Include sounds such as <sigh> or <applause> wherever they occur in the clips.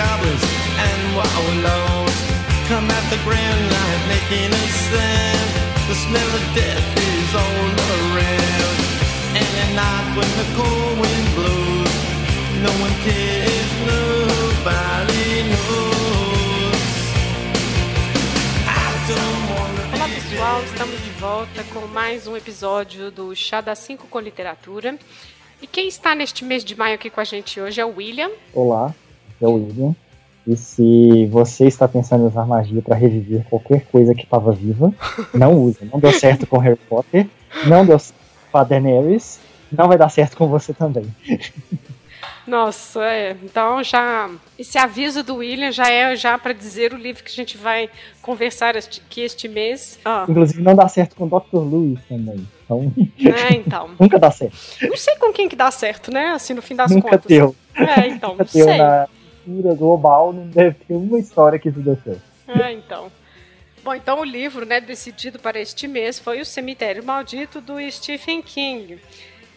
goblins and wallows come at the grand light making a sound. The smell of death is all around. And at night when the cold wind blows, no one cares, nobody knows. I don't wanna Olá pessoal, estamos de volta com mais um episódio do Chá da 5 com Literatura. E quem está neste mês de maio aqui com a gente hoje é o William. Olá, é o William. E se você está pensando em usar magia para reviver qualquer coisa que estava viva, não use. Não deu certo com Harry Potter, não deu certo com a Daenerys, não vai dar certo com você também. Nossa, é. Então já esse aviso do William já é já para dizer o livro que a gente vai conversar este, aqui este mês. Ah, Inclusive não dá certo com o Dr. Lewis também. Então, né, então. <laughs> nunca dá certo. Não sei com quem que dá certo, né? Assim, no fim das nunca contas. deu. É, então, Nunca não deu sei. na cultura global, não deve ter uma história que isso deu certo. É, então. Bom, então o livro, né, decidido para este mês foi O Cemitério Maldito do Stephen King.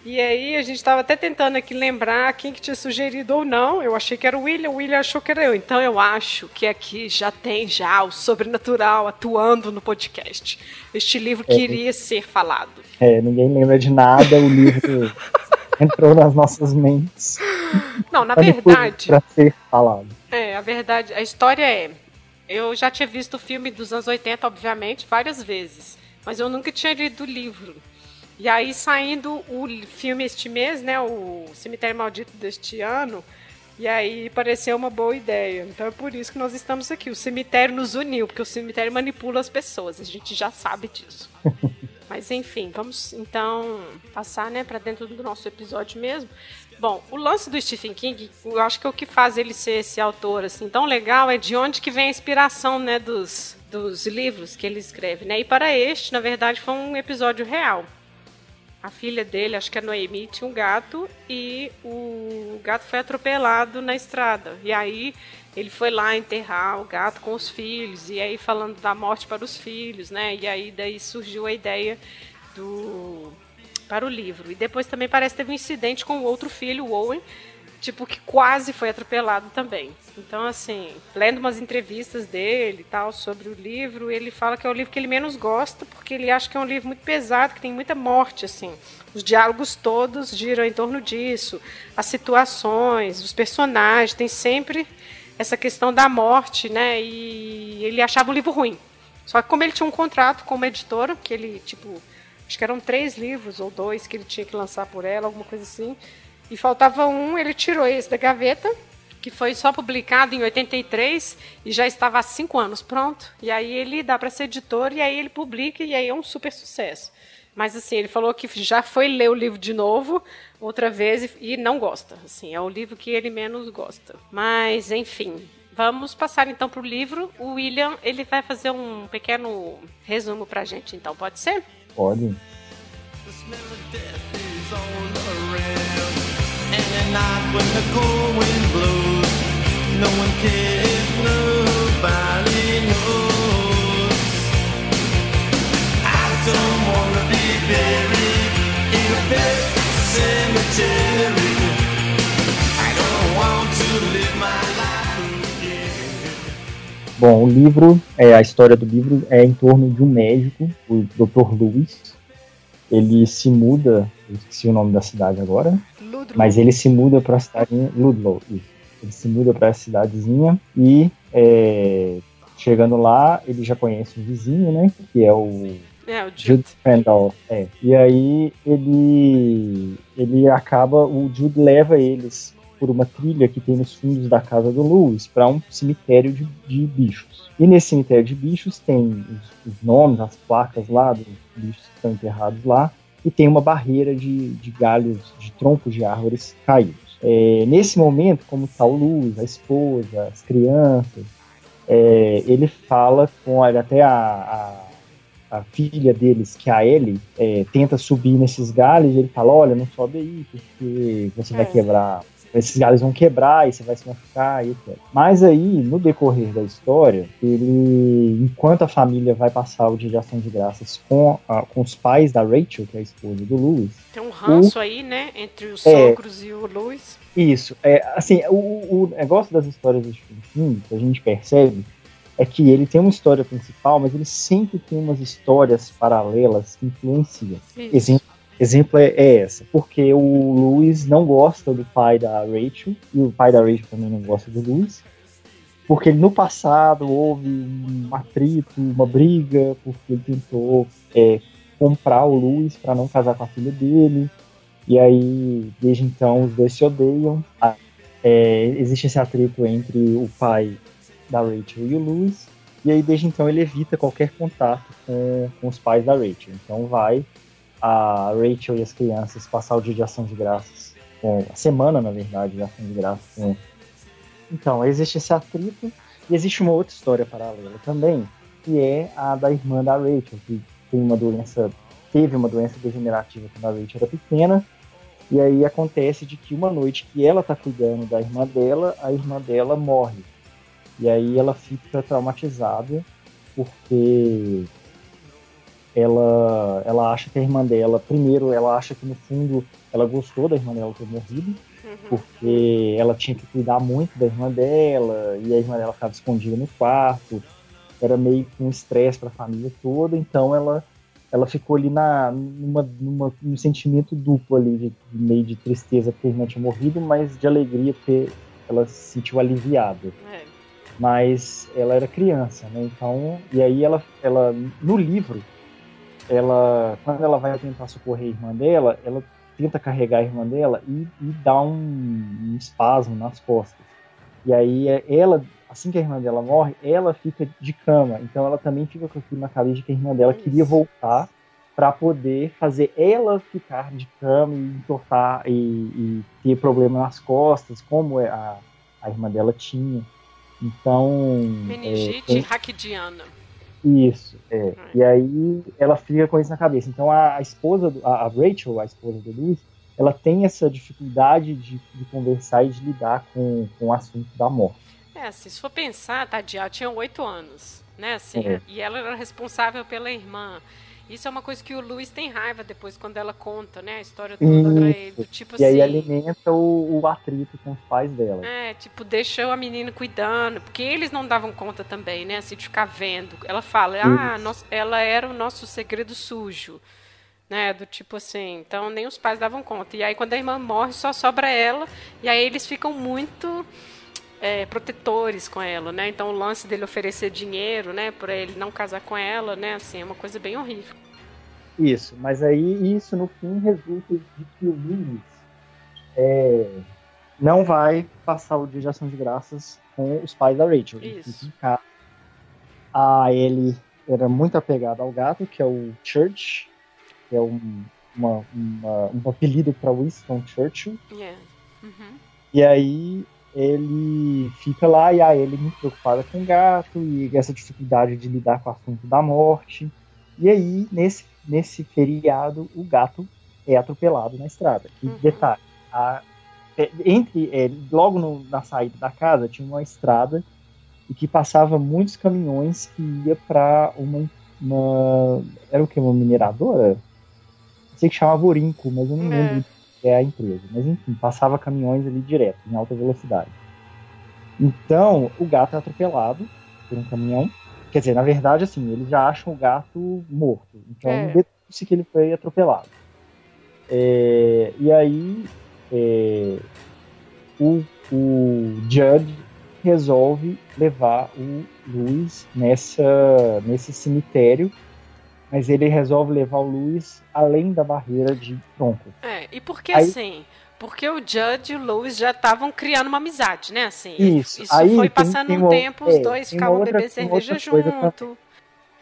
E aí a gente estava até tentando aqui lembrar quem que tinha sugerido ou não. Eu achei que era o William, o William achou que era eu. Então eu acho que aqui já tem já o sobrenatural atuando no podcast. Este livro queria ser falado. É, ninguém lembra de nada, o livro <laughs> entrou nas nossas mentes. Não, na verdade, Pra ser falado. É, a verdade, a história é. Eu já tinha visto o filme dos anos 80, obviamente, várias vezes. Mas eu nunca tinha lido o livro. E aí, saindo o filme este mês, né? O Cemitério Maldito deste ano. E aí pareceu uma boa ideia. Então é por isso que nós estamos aqui. O cemitério nos uniu, porque o cemitério manipula as pessoas. A gente já sabe disso. <laughs> Mas enfim, vamos então passar né, para dentro do nosso episódio mesmo. Bom, o lance do Stephen King, eu acho que o que faz ele ser esse autor assim tão legal é de onde que vem a inspiração né, dos, dos livros que ele escreve. Né? E para este, na verdade, foi um episódio real. A filha dele, acho que é Noemi, tinha um gato e o gato foi atropelado na estrada. E aí ele foi lá enterrar o gato com os filhos, e aí falando da morte para os filhos, né? E aí daí surgiu a ideia do para o livro. E depois também parece que teve um incidente com o outro filho, o Owen, tipo que quase foi atropelado também. Então assim, lendo umas entrevistas dele e tal sobre o livro, ele fala que é o livro que ele menos gosta porque ele acha que é um livro muito pesado, que tem muita morte assim. Os diálogos todos giram em torno disso, as situações, os personagens, tem sempre essa questão da morte, né? E ele achava o livro ruim. Só que como ele tinha um contrato com uma editora, que ele, tipo, acho que eram três livros ou dois que ele tinha que lançar por ela, alguma coisa assim. E faltava um, ele tirou esse da gaveta, que foi só publicado em 83 e já estava há cinco anos pronto. E aí ele dá para ser editor e aí ele publica e aí é um super sucesso. Mas assim, ele falou que já foi ler o livro de novo outra vez e, não gosta. Assim, é o livro que ele menos gosta. Mas enfim, vamos passar então para o livro. O William ele vai fazer um pequeno resumo para a gente. Então pode ser? Pode. The Bom, o livro, é, a história do livro é em torno de um médico, o Dr. Lewis. Ele se muda, eu esqueci o nome da cidade agora, Ludlow. mas ele se muda para a cidade Ludlow. Ele se muda para a cidadezinha e é, chegando lá, ele já conhece o vizinho, né? Que é o É, o Jude. Jude Randolph. É. E aí ele ele acaba, o Jude leva eles por uma trilha que tem nos fundos da casa do Lewis para um cemitério de, de bichos. E nesse cemitério de bichos tem os, os nomes, as placas lá dos bichos que estão enterrados lá e tem uma barreira de, de galhos, de troncos de árvores caídos. É, nesse momento, como está o Lewis, a esposa, as crianças, é, ele fala com olha, até a, a, a filha deles, que é a Ellie, é, tenta subir nesses galhos e ele fala, olha, não sobe aí, porque você vai É. quebrar esses galhos vão quebrar e você vai se machucar e etc. Mas aí, no decorrer da história, ele, enquanto a família vai passar o dia de ação de graças com, a, com os pais da Rachel, que é a esposa do Louis. Tem um ranço o, aí, né, entre os é, sogros e o Louis. Isso, é, assim, o, o negócio das histórias do filme, que a gente percebe, é que ele tem uma história principal, mas ele sempre tem umas histórias paralelas que influenciam. Exemplo exemplo é, é, essa, porque o Luiz não gosta do pai da Rachel, e o pai da Rachel também não gosta do Luiz, porque no passado houve um atrito, uma briga, porque ele tentou é, comprar o Luiz para não casar com a filha dele, e aí desde então os dois se odeiam. É, existe esse atrito entre o pai da Rachel e o Luiz, e aí desde então ele evita qualquer contato com, com os pais da Rachel. Então vai a Rachel e as crianças passar o dia de ação de graças, com, a semana, na verdade, de ação de graças. Com... Então, existe esse atrito e existe uma outra história paralela também, que é a da irmã da Rachel, que tem uma doença, teve uma doença degenerativa quando a Rachel era pequena, e aí acontece de que uma noite que ela tá cuidando da irmã dela, a irmã dela morre. E aí ela fica traumatizada porque ela, ela acha que a irmã dela, primeiro, ela acha que no fundo ela gostou da irmã dela ter morrido, uhum. porque ela tinha que cuidar muito da irmã dela, e a irmã dela ficava escondida no quarto, era meio que um estresse para a família toda, então ela ela ficou ali na, numa, numa, num sentimento duplo ali, de, meio de tristeza porque a irmã tinha morrido, mas de alegria porque ela se sentiu aliviada. É. Mas ela era criança, né? Então, e aí ela, ela no livro, ela, quando ela vai tentar socorrer a irmã dela, ela tenta carregar a irmã dela e, e dá um, um, espasmo nas costas. E aí é, ela, assim que a irmã dela morre, ela fica de cama. Então ela também fica com aquilo na cabeça que a irmã dela queria voltar para poder fazer ela ficar de cama e entortar e, e, ter problema nas costas, como é a, a irmã dela tinha. Então. Meningite é, tem... raquidiana. Isso, é. E aí ela fica com isso na cabeça. Então a, a esposa, do, a, a, Rachel, a esposa do Luiz, ela tem essa dificuldade de, de, conversar e de lidar com, com o assunto da morte. É, assim, se for pensar, Tadinha, ela tinha oito anos, né, assim, é. e ela era responsável pela irmã. Isso é uma coisa que o Luiz tem raiva depois quando ela conta, né? A história toda pra ele. Tipo e assim, aí alimenta o, o, atrito com os pais dela. É, tipo, deixa a menina cuidando. Porque eles não davam conta também, né? Assim, de ficar vendo. Ela fala, ah, nós, ela era o nosso segredo sujo. Né, do tipo assim, então nem os pais davam conta. E aí quando a irmã morre, só sobra ela, e aí eles ficam muito é, protetores com ela, né? Então o lance dele oferecer dinheiro, né, para ele não casar com ela, né, assim, é uma coisa bem horrível. Isso, mas aí isso no fim resulta de que o Luiz é, não vai passar o dia de ação de graças com os pais da Rachel. Isso. Ah, ele era muito apegado ao gato, que é o Church, que é um, uma, uma, um apelido para Winston Churchill. Yeah. Uhum. E aí ele fica lá e aí ele é muito preocupado com o gato e essa dificuldade de lidar com o assunto da morte. E aí, nesse, nesse feriado, o gato é atropelado na estrada. E uhum. detalhe, a, é, entre é, logo no, na saída da casa tinha uma estrada e que passava muitos caminhões que ia para uma, uma, era o que uma mineradora não sei que chamava Orinco mas eu não é. lembro é a empresa. Mas enfim, passava caminhões ali direto, em alta velocidade. Então, o gato é atropelado por um caminhão. Quer dizer, na verdade, assim, eles já acham o gato morto. Então, é. se que ele foi atropelado. É, e aí, é, o, o Judd resolve levar o Luiz nessa, nesse cemitério mas ele resolve levar o Luiz além da barreira de tronco. É, e por que Aí, assim? Porque o Judge e o Louis já estavam criando uma amizade, né? Assim, isso. Isso Aí, foi passando tem, tem um tempo, os é, dois ficavam bebendo cerveja junto.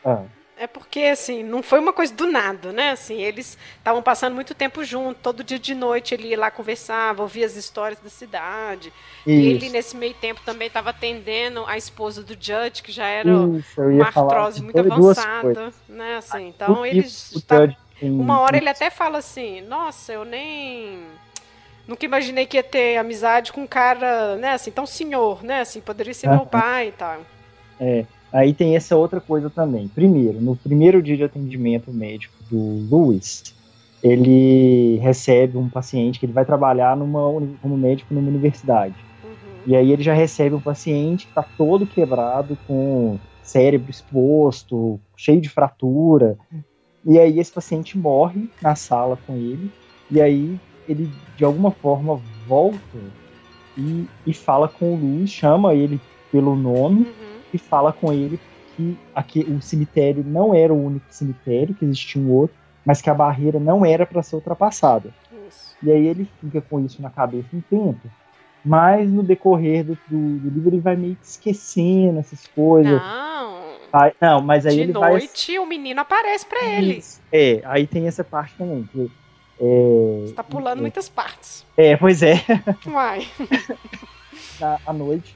Ah. É porque, assim, não foi uma coisa do nada, né? Assim, eles estavam passando muito tempo junto, todo dia de noite ele ia lá conversava, ouvia as histórias da cidade. Isso. E ele, nesse meio tempo, também estava atendendo a esposa do Judge, que já era Isso, uma artrose muito avançada, né? Assim, então, eles... Tá... Uma hora ele até fala assim, nossa, eu nem nunca imaginei que ia ter amizade com um cara, né, assim, tão senhor, né, assim, poderia ser meu pai e tal. É, aí tem essa outra coisa também. Primeiro, no primeiro dia de atendimento médico do Luiz, ele recebe um paciente que ele vai trabalhar numa, como médico numa universidade. Uhum. E aí ele já recebe um paciente que está todo quebrado, com cérebro exposto, cheio de fratura. E aí esse paciente morre na sala com ele. E aí ele, de alguma forma, volta e, e fala com o Luiz, chama ele pelo nome Uhum. E fala com ele que aqui, o cemitério não era o único cemitério, que existia um outro, mas que a barreira não era para ser ultrapassada. Isso. E aí ele fica com isso na cabeça um tempo. Mas no decorrer do, do, do livro ele vai meio que esquecendo essas coisas. Não. Aí- não, mas aí De ele vai. noite o menino aparece pra ele. É, aí tem essa parte também. Que, é, Você tá pulando é, muitas partes. É, pois é. <laughs> Na à noite.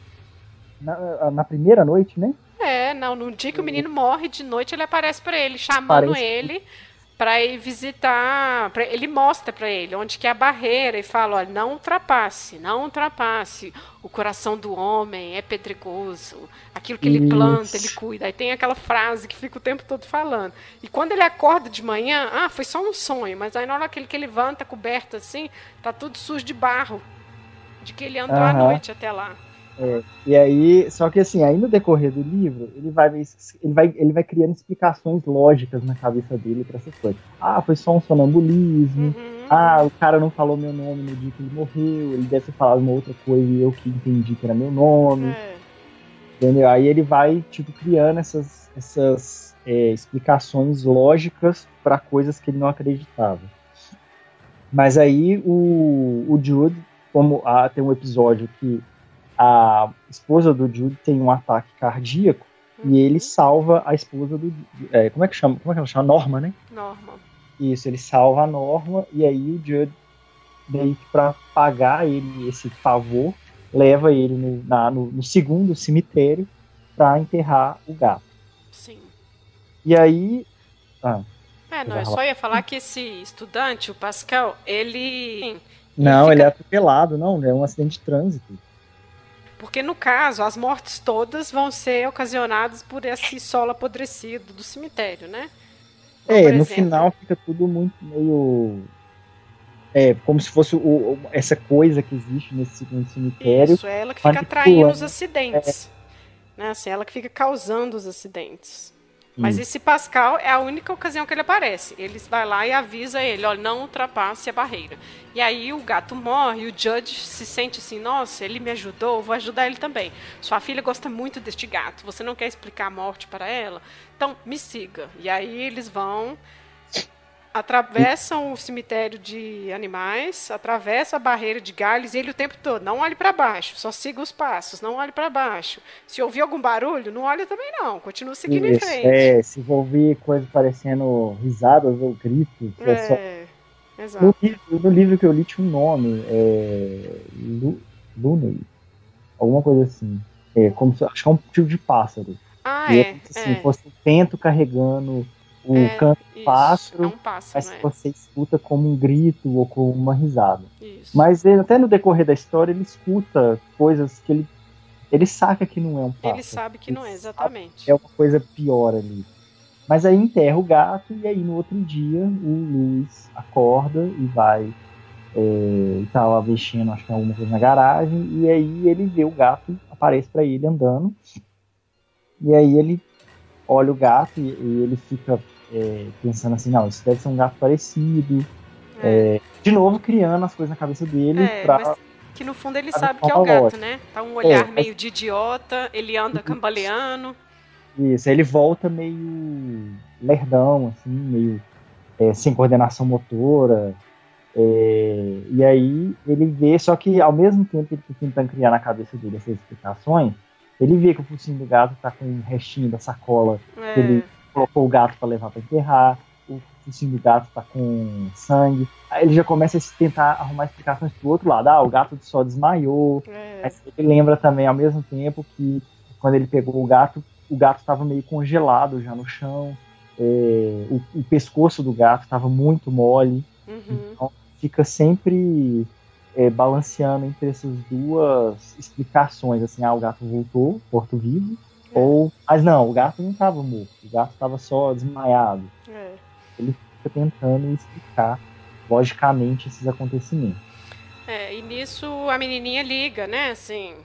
Na, na primeira noite, né? É, não, no dia que o menino morre, de noite ele aparece pra ele, chamando Parece- ele pra ir visitar. pra- ele mostra pra ele onde que é a barreira e fala: olha, não ultrapasse, não ultrapasse. O coração do homem é pedregoso. Aquilo que ele planta, Isso. ele cuida. Aí tem aquela frase que fica o tempo todo falando. E quando ele acorda de manhã, ah, foi só um sonho, mas aí na hora que ele, levanta coberto assim, tá tudo sujo de barro. De que ele andou à Aham. noite até lá. E aí, só que assim, aí no decorrer do livro, ele vai, ele vai, ele vai criando explicações lógicas na cabeça dele para essas coisas. Ah, foi só um sonambulismo. Uhum. Ah, o cara não falou meu nome no dia que ele morreu. Ele deve ter falado uma outra coisa e eu que entendi que era meu nome. É. Entendeu? Aí ele vai, tipo, criando essas, essas é, explicações lógicas para coisas que ele não acreditava. Mas aí o, o Jude, como ah, tem um episódio que a esposa do Jude tem um ataque cardíaco e ele salva a esposa do. é, como é que chama? Como é que ela chama? Norma, né? Norma. Isso, ele salva a Norma e aí o Judd, meio que pra pagar ele esse favor, leva ele no, na- no- no segundo cemitério pra enterrar o gato. Sim. E aí. Ah, É, não, eu só ia falar que esse estudante, o Pascal, ele. não, fica- ele é atropelado, não, é um acidente de trânsito. Porque no caso, as mortes todas vão ser ocasionadas por esse solo apodrecido do cemitério, né? Então, É, no exemplo, final fica tudo muito meio. É, como se fosse o- essa coisa que existe nesse segundo cemitério. Isso, é ela que fica atraindo os acidentes. Né? Assim, ela que fica causando os acidentes. Mas Isso. esse Pascal é a única ocasião que ele aparece. Ele vai lá e avisa ele, olha, não ultrapasse a barreira. E aí o gato morre, e o Judge se sente assim, nossa, ele me ajudou, vou ajudar ele também. Sua filha gosta muito deste gato, você não quer explicar a morte para ela? Então, me siga. E aí eles vão, atravessam o cemitério de animais, atravessam a barreira de galhos, e ele o tempo todo, não olhe para baixo, só siga os passos, não olhe para baixo. Se ouvir algum barulho, não olhe também não, continua seguindo em Isso, frente. é, se envolver coisas parecendo risadas ou gritos. É. só- É, exato. No, livro, no livro que eu li tinha um nome, é. Lu, Looney. Alguma coisa assim. É, como se, acho que é um tipo de pássaro. Ah, e é. é, assim, é, fosse o vento carregando o É, canto do pássaro, É um pássaro, mas é. você escuta como um grito ou como uma risada. Isso. Mas ele, até no decorrer da história ele escuta coisas que ele. Ele saca que não é um pássaro. Ele sabe que Ele não é, exatamente. é uma coisa pior ali. Mas aí enterra o gato e aí no outro dia o Luiz acorda e vai é, e tá lá mexendo, acho que é alguma coisa na garagem, e aí ele vê o gato, aparece pra ele andando, e aí ele olha o gato e, e ele fica é, pensando assim, não, isso deve ser um gato parecido, É, de novo criando as coisas na cabeça dele É, pra... que no fundo ele sabe que é o gato, lógica. né? Tá um olhar É, mas- meio de idiota, ele anda cambaleando. Isso, aí ele volta meio lerdão, assim, meio é, sem coordenação motora. é, e aí ele vê, só que ao mesmo tempo que ele tá tentando criar na cabeça dele essas explicações, ele vê que o focinho do gato tá com um restinho da sacola É, Ele- colocou o gato para levar para enterrar, o focinho do gato tá com sangue. Aí ele já começa a tentar arrumar explicações pro outro lado. Ah, o gato só desmaiou, é, mas ele lembra também ao mesmo tempo que quando ele pegou o gato, o gato estava meio congelado já no chão. é, o, o pescoço do gato estava muito mole. uhum, Então fica sempre é, balanceando entre essas duas explicações, assim, ah, o gato voltou, morto vivo. Ou, mas não, o gato não estava morto, o gato estava só desmaiado. É. Ele fica tentando explicar logicamente esses acontecimentos. É, e nisso a menininha liga, né, assim,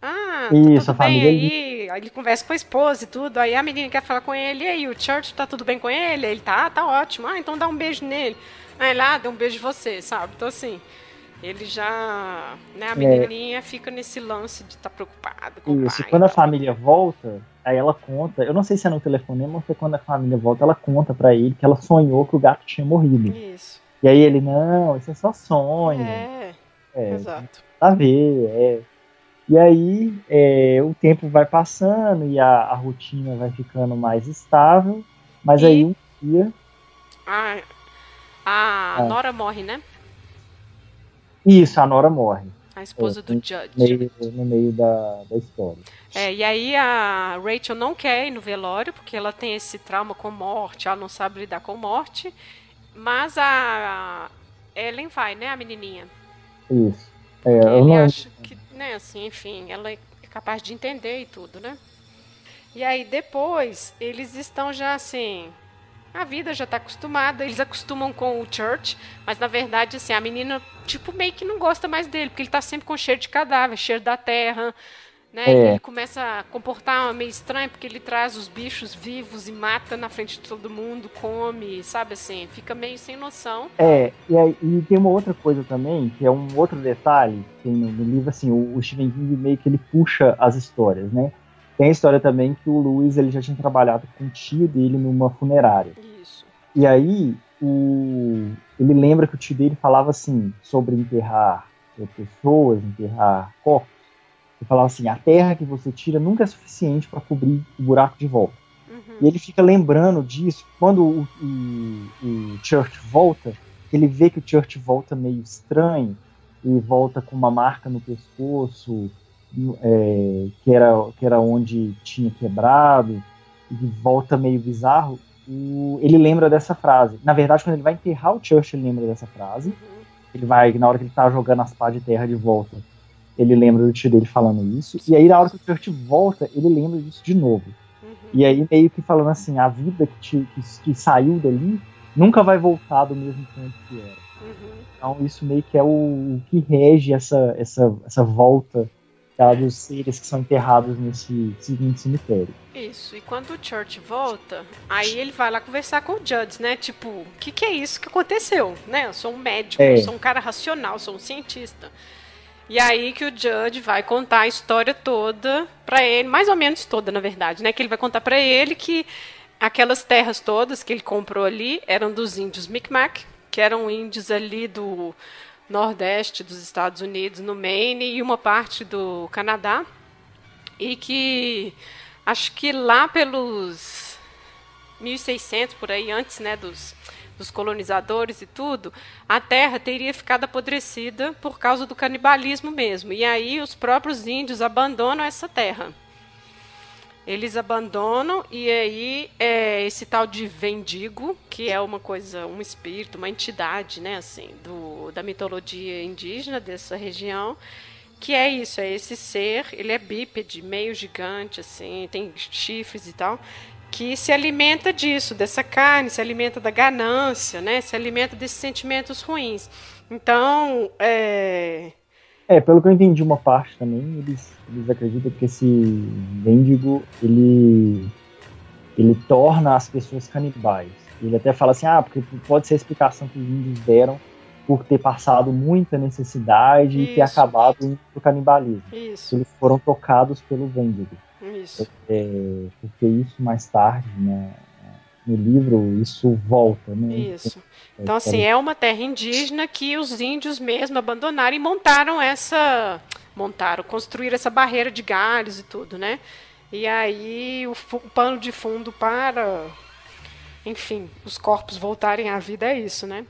ah, tá Isso, tudo bem aí. Aí ele conversa com a esposa e tudo. Aí a menina quer falar com ele. E aí, o Church tá tudo bem com ele? Ele tá, tá ótimo. Ah, então dá um beijo nele. Aí lá, dá um beijo de você, sabe? Então assim, ele já. Né, a é. menininha é. fica nesse lance de estar tá preocupado com Isso, pai. quando a família volta, aí ela conta. Eu não sei se é no telefonema ou se quando a família volta, ela conta para ele que ela sonhou que o gato tinha morrido. Isso. E aí ele, não, isso é só sonho. É. É, Exato. A ver, é. E aí é, o tempo vai passando e a, a, rotina vai ficando mais estável, mas e aí um dia. A, a é. Nora morre, né? Isso, a Nora morre. A esposa é, do Judge. No meio, no meio da, da história. É, e aí a Rachel não quer ir no velório, porque ela tem esse trauma com morte, ela não sabe lidar com morte. Mas a Ellen vai, né, a menininha? Isso. É, ele não... acha que né, assim, enfim, ela é capaz de entender e tudo, né? E aí depois eles estão já assim, a vida já está acostumada, eles acostumam com o Church, mas na verdade assim, a menina tipo meio que não gosta mais dele, porque ele está sempre com cheiro de cadáver, cheiro da terra, né? É. ele começa a comportar meio estranho, porque ele traz os bichos vivos e mata na frente de todo mundo, come, sabe assim, fica meio sem noção. É, e, aí, e tem uma outra coisa também, que é um outro detalhe, no, no livro, assim, o, o Stephen King meio que ele puxa as histórias, né? Tem a história também que o Lewis ele já tinha trabalhado com o tio dele numa funerária. Isso. E aí, o, ele lembra que o tio dele falava assim, sobre enterrar pessoas, enterrar corpos, e falava assim: a terra que você tira nunca é suficiente para cobrir o buraco de volta. Uhum. E ele fica lembrando disso quando o, o, o Church volta, ele vê que o Church volta meio estranho e volta com uma marca no pescoço, é, que, era, que era onde tinha quebrado, e volta meio bizarro. O, ele lembra dessa frase. Na verdade, quando ele vai enterrar o Church, ele lembra dessa frase. Ele vai, na hora que ele tá jogando as pás de terra de volta, ele lembra do tio dele falando isso. E aí, na hora que o Kurt volta, ele lembra disso de novo. Uhum. E aí, meio que falando assim: a vida que, te, que, que, saiu dali nunca vai voltar do mesmo ponto que era. Uhum. Então, isso meio que é o, o, que rege essa, essa, essa volta dos seres que são enterrados nesse seguinte cemitério. Isso, e quando o Church volta, aí ele vai lá conversar com o Judge, né? Tipo, o que, que é isso que aconteceu? Né? Eu sou um médico, é. eu sou um cara racional, sou um cientista. E aí que o Judge vai contar a história toda para ele, mais ou menos toda, na verdade, né? Que ele vai contar para ele que aquelas terras todas que ele comprou ali eram dos índios Micmac, que eram índios ali do nordeste dos Estados Unidos, no Maine e uma parte do Canadá. E que acho que lá pelos 1600 por aí antes, né, dos dos colonizadores e tudo, a terra teria ficado apodrecida por causa do canibalismo mesmo. E aí os próprios índios abandonam essa terra. Eles abandonam e aí é esse tal de vendigo, que é uma coisa, um espírito, uma entidade, né, assim, do, da mitologia indígena dessa região, que é isso, é esse ser, ele é bípede, meio gigante, assim, tem chifres e tal, que se alimenta disso, dessa carne, se alimenta da ganância, né? Se alimenta desses sentimentos ruins. Então, é... É, pelo que eu entendi uma parte também, eles, eles acreditam que esse mendigo, ele, ele torna as pessoas canibais. Ele até fala assim, ah, porque pode ser a explicação que os índios deram por ter passado muita necessidade isso, e ter acabado isso. indo pro canibalismo. Isso. Eles foram tocados pelo Vendigo. Isso. É, porque isso mais tarde, né, no livro, isso volta. Né? Isso. Então, assim, é uma terra indígena que os índios mesmo abandonaram e montaram essa. Montaram, construíram essa barreira de galhos e tudo, né? E aí o, o pano de fundo para, enfim, os corpos voltarem à vida é isso, né?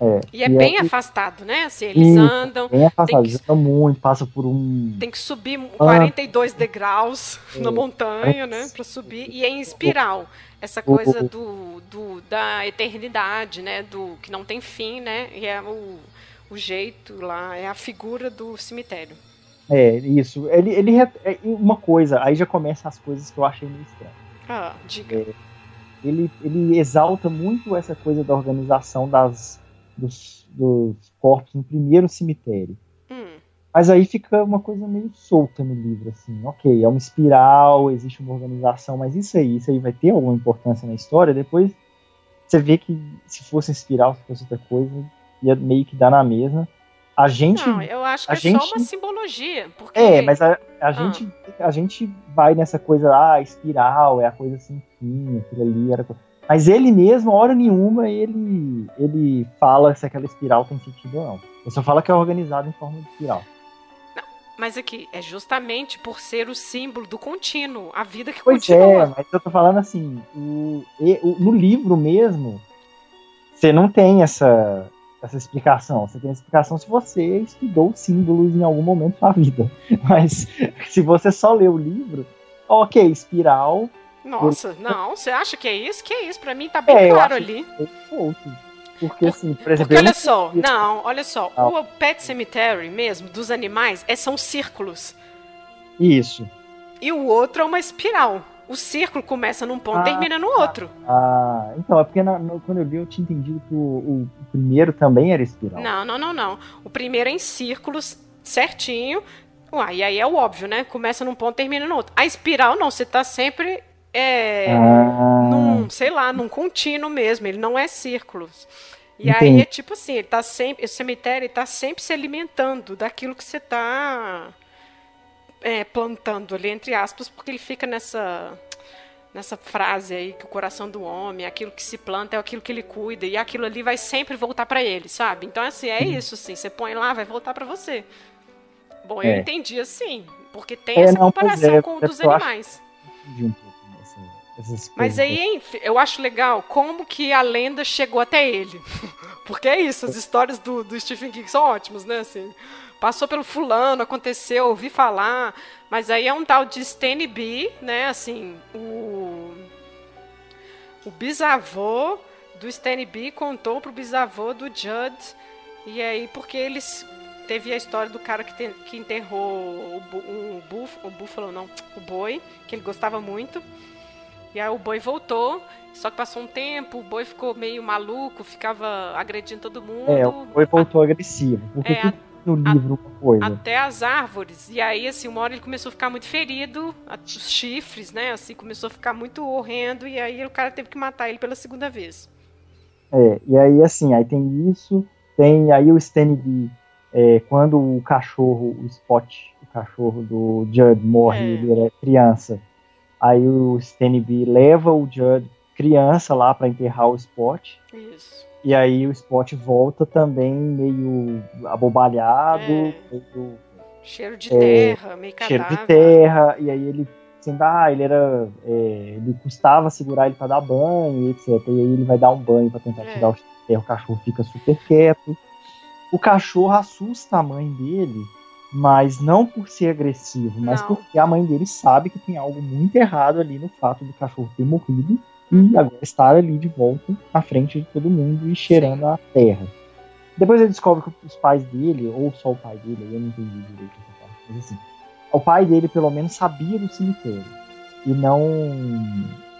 É, e é e bem é, afastado, né? Assim, eles andam. Bem afastado, que, andam muito, passa por um. Tem que subir 42 ah, degraus é, na montanha, né? Para subir. E é em espiral. Essa coisa do, do, da eternidade, né? Do que não tem fim, né? E é o o jeito lá, é a figura do cemitério. É, isso. Ele, ele é, uma coisa, aí já começa as coisas que eu achei meio estranho. Ah, diga. É, ele, ele exalta muito essa coisa da organização das, dos, dos corpos no primeiro cemitério. Hum. Mas aí fica uma coisa meio solta no livro, assim, ok, é uma espiral, existe uma organização, mas isso aí, isso aí vai ter alguma importância na história, depois você vê que se fosse espiral, se fosse outra coisa, ia meio que dar na mesma. A gente. Não, eu acho que é gente, só uma simbologia. Porque... É, mas a, a ah. gente, a gente vai nessa coisa, ah, espiral, é a coisa assim, fim, aquilo ali era. Mas ele mesmo, hora nenhuma, ele, ele fala se aquela espiral tem sentido ou não. Ele só fala que é organizado em forma de espiral. Mas aqui, é justamente por ser o símbolo do contínuo, a vida que pois continua. É, mas eu tô falando assim, o, o, no livro mesmo, você não tem essa, essa explicação. Você tem explicação se você estudou símbolos em algum momento da vida. <laughs> Mas se você só lê o livro, ok, espiral. Nossa, não, você acha que é isso? Que é isso? Pra mim tá bem é, claro ali. Que é porque, assim, por exemplo. Porque olha só, não, olha só. O Pet Cemetery mesmo, dos animais, é, são círculos. Isso. E o outro é uma espiral. O círculo começa num ponto e ah, termina no outro. Ah, então, é porque na, no, quando eu li eu tinha entendido que o, o, o, primeiro também era espiral. Não, não, não, não. O primeiro é em círculos certinho. Uai, e aí é o óbvio, né? Começa num ponto e termina no outro. A espiral não, você tá sempre é, ah. num, sei lá, num contínuo mesmo, ele não é círculos. E Entendi. aí é tipo assim, ele tá sempre, o cemitério está sempre se alimentando daquilo que você está é, plantando ali, entre aspas, porque ele fica nessa nessa frase aí que o coração do homem, aquilo que se planta é aquilo que ele cuida e aquilo ali vai sempre voltar para ele, sabe? Então assim, é isso assim, você põe lá, vai voltar para você. Bom, eu é. entendi assim, porque tem é, essa não, comparação é, com o dos animais. Acho mas aí, eu acho legal como que a lenda chegou até ele. <laughs> Porque é isso, as histórias do, do Stephen King são ótimas, né? Assim, passou pelo fulano, aconteceu, ouvi falar. Mas aí é um tal de Stanley B, né? Assim, o, o bisavô do Stanley B contou pro bisavô do Judd. E aí, porque eles teve a história do cara que, te, que enterrou o, um búfalo, o búfalo não, o boi, que ele gostava muito. E aí o boi voltou, só que passou um tempo, o boi ficou meio maluco, ficava agredindo todo mundo. É, o boi voltou agressivo. Porque é, no livro uma coisa. Até as árvores. E aí, assim, uma hora ele começou a ficar muito ferido, os chifres, né? Assim, começou a ficar muito horrendo, e aí o cara teve que matar ele pela segunda vez. É, e aí, assim, aí tem isso, tem aí o Stanley é, quando o cachorro, o Spot, o cachorro do Judd morre, é. ele era criança Aí o Stanley leva o Judd criança lá para enterrar o Spot. Isso. E aí o Spot volta também meio abobalhado, é. meio, cheiro de é, terra, meio cadáver. Cheiro de terra, e aí ele assim, ah, ele era. É, ele custava segurar ele para dar banho, etc. E aí ele vai dar um banho para tentar é. tirar o terra, o cachorro fica super quieto. O cachorro assusta a mãe dele mas não por ser agressivo, mas não. porque a mãe dele sabe que tem algo muito errado ali no fato do cachorro ter morrido e uhum. agora estar ali de volta na frente de todo mundo e cheirando a terra. Depois ele descobre que os pais dele, ou só o pai dele, eu não entendi direito essa parte, mas assim, o pai dele pelo menos sabia do cemitério e não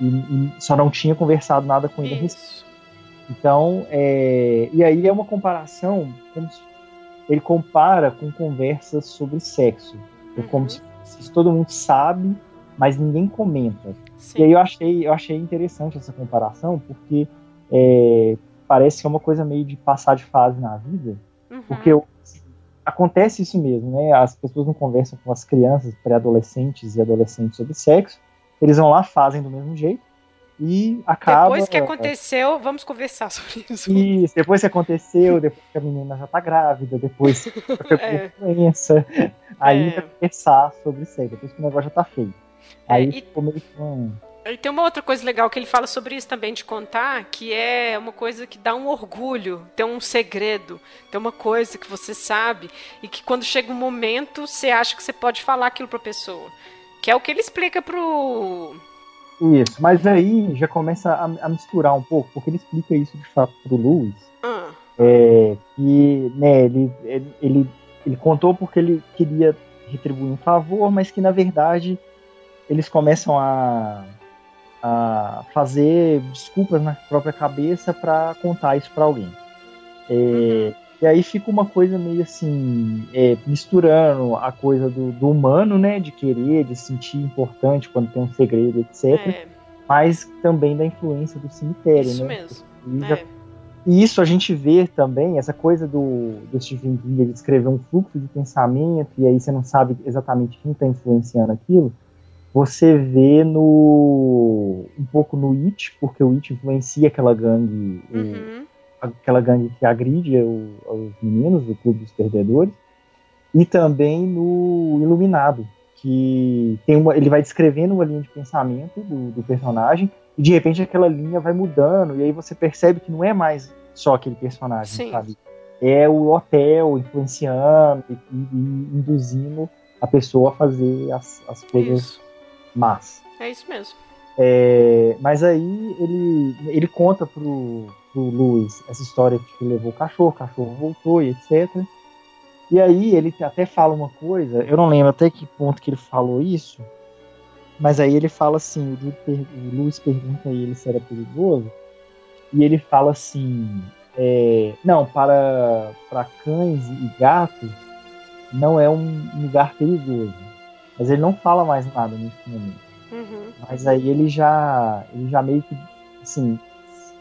e, e só não tinha conversado nada com ele a respeito. Então, é, e aí é uma comparação como se ele compara com conversas sobre sexo. É uhum. como se, se, todo mundo sabe, mas ninguém comenta. Sim. E aí eu achei, eu achei interessante essa comparação, porque é, parece que é uma coisa meio de passar de fase na vida. Uhum. Porque assim, acontece isso mesmo, né? As pessoas não conversam com as crianças, pré-adolescentes e adolescentes sobre sexo. Eles vão lá, fazem do mesmo jeito e acaba. Depois que aconteceu, vamos conversar sobre isso. Isso, depois que aconteceu, depois que a menina já tá grávida, depois <laughs> que é. doença, aí é. conversar sobre aí, depois que o negócio já tá feito. É, aí é, e... ficou meio que um... E tem uma outra coisa legal que ele fala sobre isso também de contar, que é uma coisa que dá um orgulho, tem um segredo, tem uma coisa que você sabe e que quando chega um momento você acha que você pode falar aquilo pra pessoa. Que é o que ele explica pro isso, mas aí já começa a, a, misturar um pouco, porque ele explica isso de fato pro Lewis. Ah. É, que né, ele, ele, ele contou porque ele queria retribuir um favor, mas que na verdade eles começam a, a fazer desculpas na própria cabeça para contar isso para alguém. É, uhum. E aí fica uma coisa meio assim, é, misturando a coisa do, do, humano, né? De querer, de sentir importante quando tem um segredo, etc. É. Mas também da influência do cemitério, isso né? Mesmo. E, já, é. e isso a gente vê também, essa coisa do, do Stephen King, ele escrever um fluxo de pensamento, e aí você não sabe exatamente quem está influenciando aquilo. Você vê no um pouco no It, porque o It influencia aquela gangue, uhum aquela gangue que agride o, os meninos do Clube dos Perdedores, e também no Iluminado, que tem uma, ele vai descrevendo uma linha de pensamento do, do, personagem, e de repente aquela linha vai mudando, e aí você percebe que não é mais só aquele personagem, Sim. sabe? É o hotel influenciando e, e, induzindo a pessoa a fazer as, as coisas isso. Más. É isso mesmo. É, mas aí ele, ele conta pro, pro Luiz essa história que levou o cachorro, o cachorro voltou e etc. E aí ele até fala uma coisa, eu não lembro até que ponto que ele falou isso, mas aí ele fala assim, o, o Luiz pergunta a ele se era perigoso, e ele fala assim, é, não, para, para cães e gatos não é um lugar perigoso. Mas ele não fala mais nada nesse momento. Uhum. Mas aí ele já, ele já meio que, assim,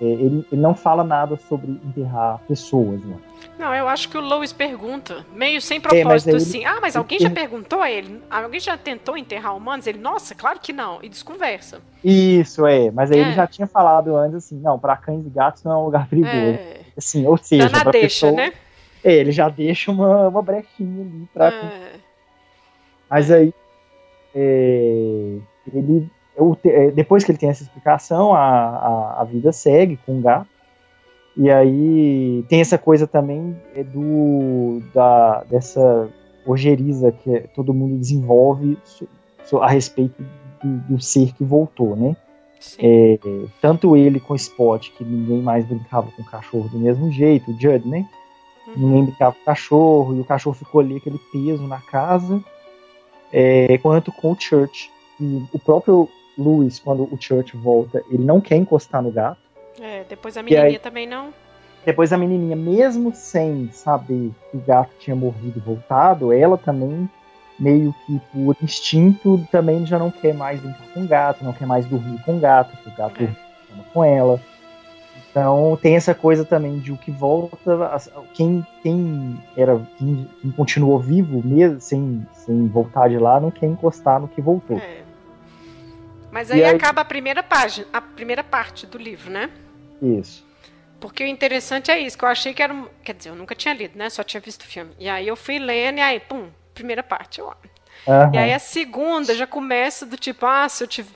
é, ele, ele não fala nada sobre enterrar pessoas, né? Não, eu acho que o Lois pergunta, meio sem é, propósito, é, assim. ah, mas alguém já perguntou a ele? Alguém já tentou enterrar humanos? Ele, nossa, claro que não. E desconversa. Isso, é. Mas aí é. ele já tinha falado antes, assim, não, para cães e gatos não é um lugar perigoso. É. Assim, ou seja, já na deixa, pessoa, né? É, ele já deixa uma, uma brechinha ali pra. É. Mas aí. É, ele eu, é, depois que ele tem essa explicação, a, a, a, vida segue com o gato. E aí tem essa coisa também é do da, dessa ojeriza que todo mundo desenvolve a respeito do, do ser que voltou, né? É, tanto ele com o Spot, que ninguém mais brincava com o cachorro do mesmo jeito, o Judd, né? Uhum. Ninguém brincava com o cachorro, e o cachorro ficou ali aquele peso na casa, é, quanto com o Church. E o próprio Louis, quando o Church volta, ele não quer encostar no gato. É, depois a menininha aí, também não. Depois a menininha, mesmo sem saber que o gato tinha morrido e voltado, ela também, meio que por instinto, também já não quer mais brincar com o gato, não quer mais dormir com o gato, porque o gato é. com ela. Então tem essa coisa também de o que volta, quem, quem era quem, quem continuou vivo mesmo sem, sem voltar de lá não quer encostar no que voltou. É. Mas aí, aí, acaba a primeira página, a primeira parte do livro, né? Isso. Porque o interessante é isso, que eu achei que era. Um, quer dizer, eu nunca tinha lido, né? Só tinha visto o filme. E aí eu fui lendo e aí, pum, primeira parte. Ó. Uhum. E aí a segunda já começa do tipo, ah, se eu tive.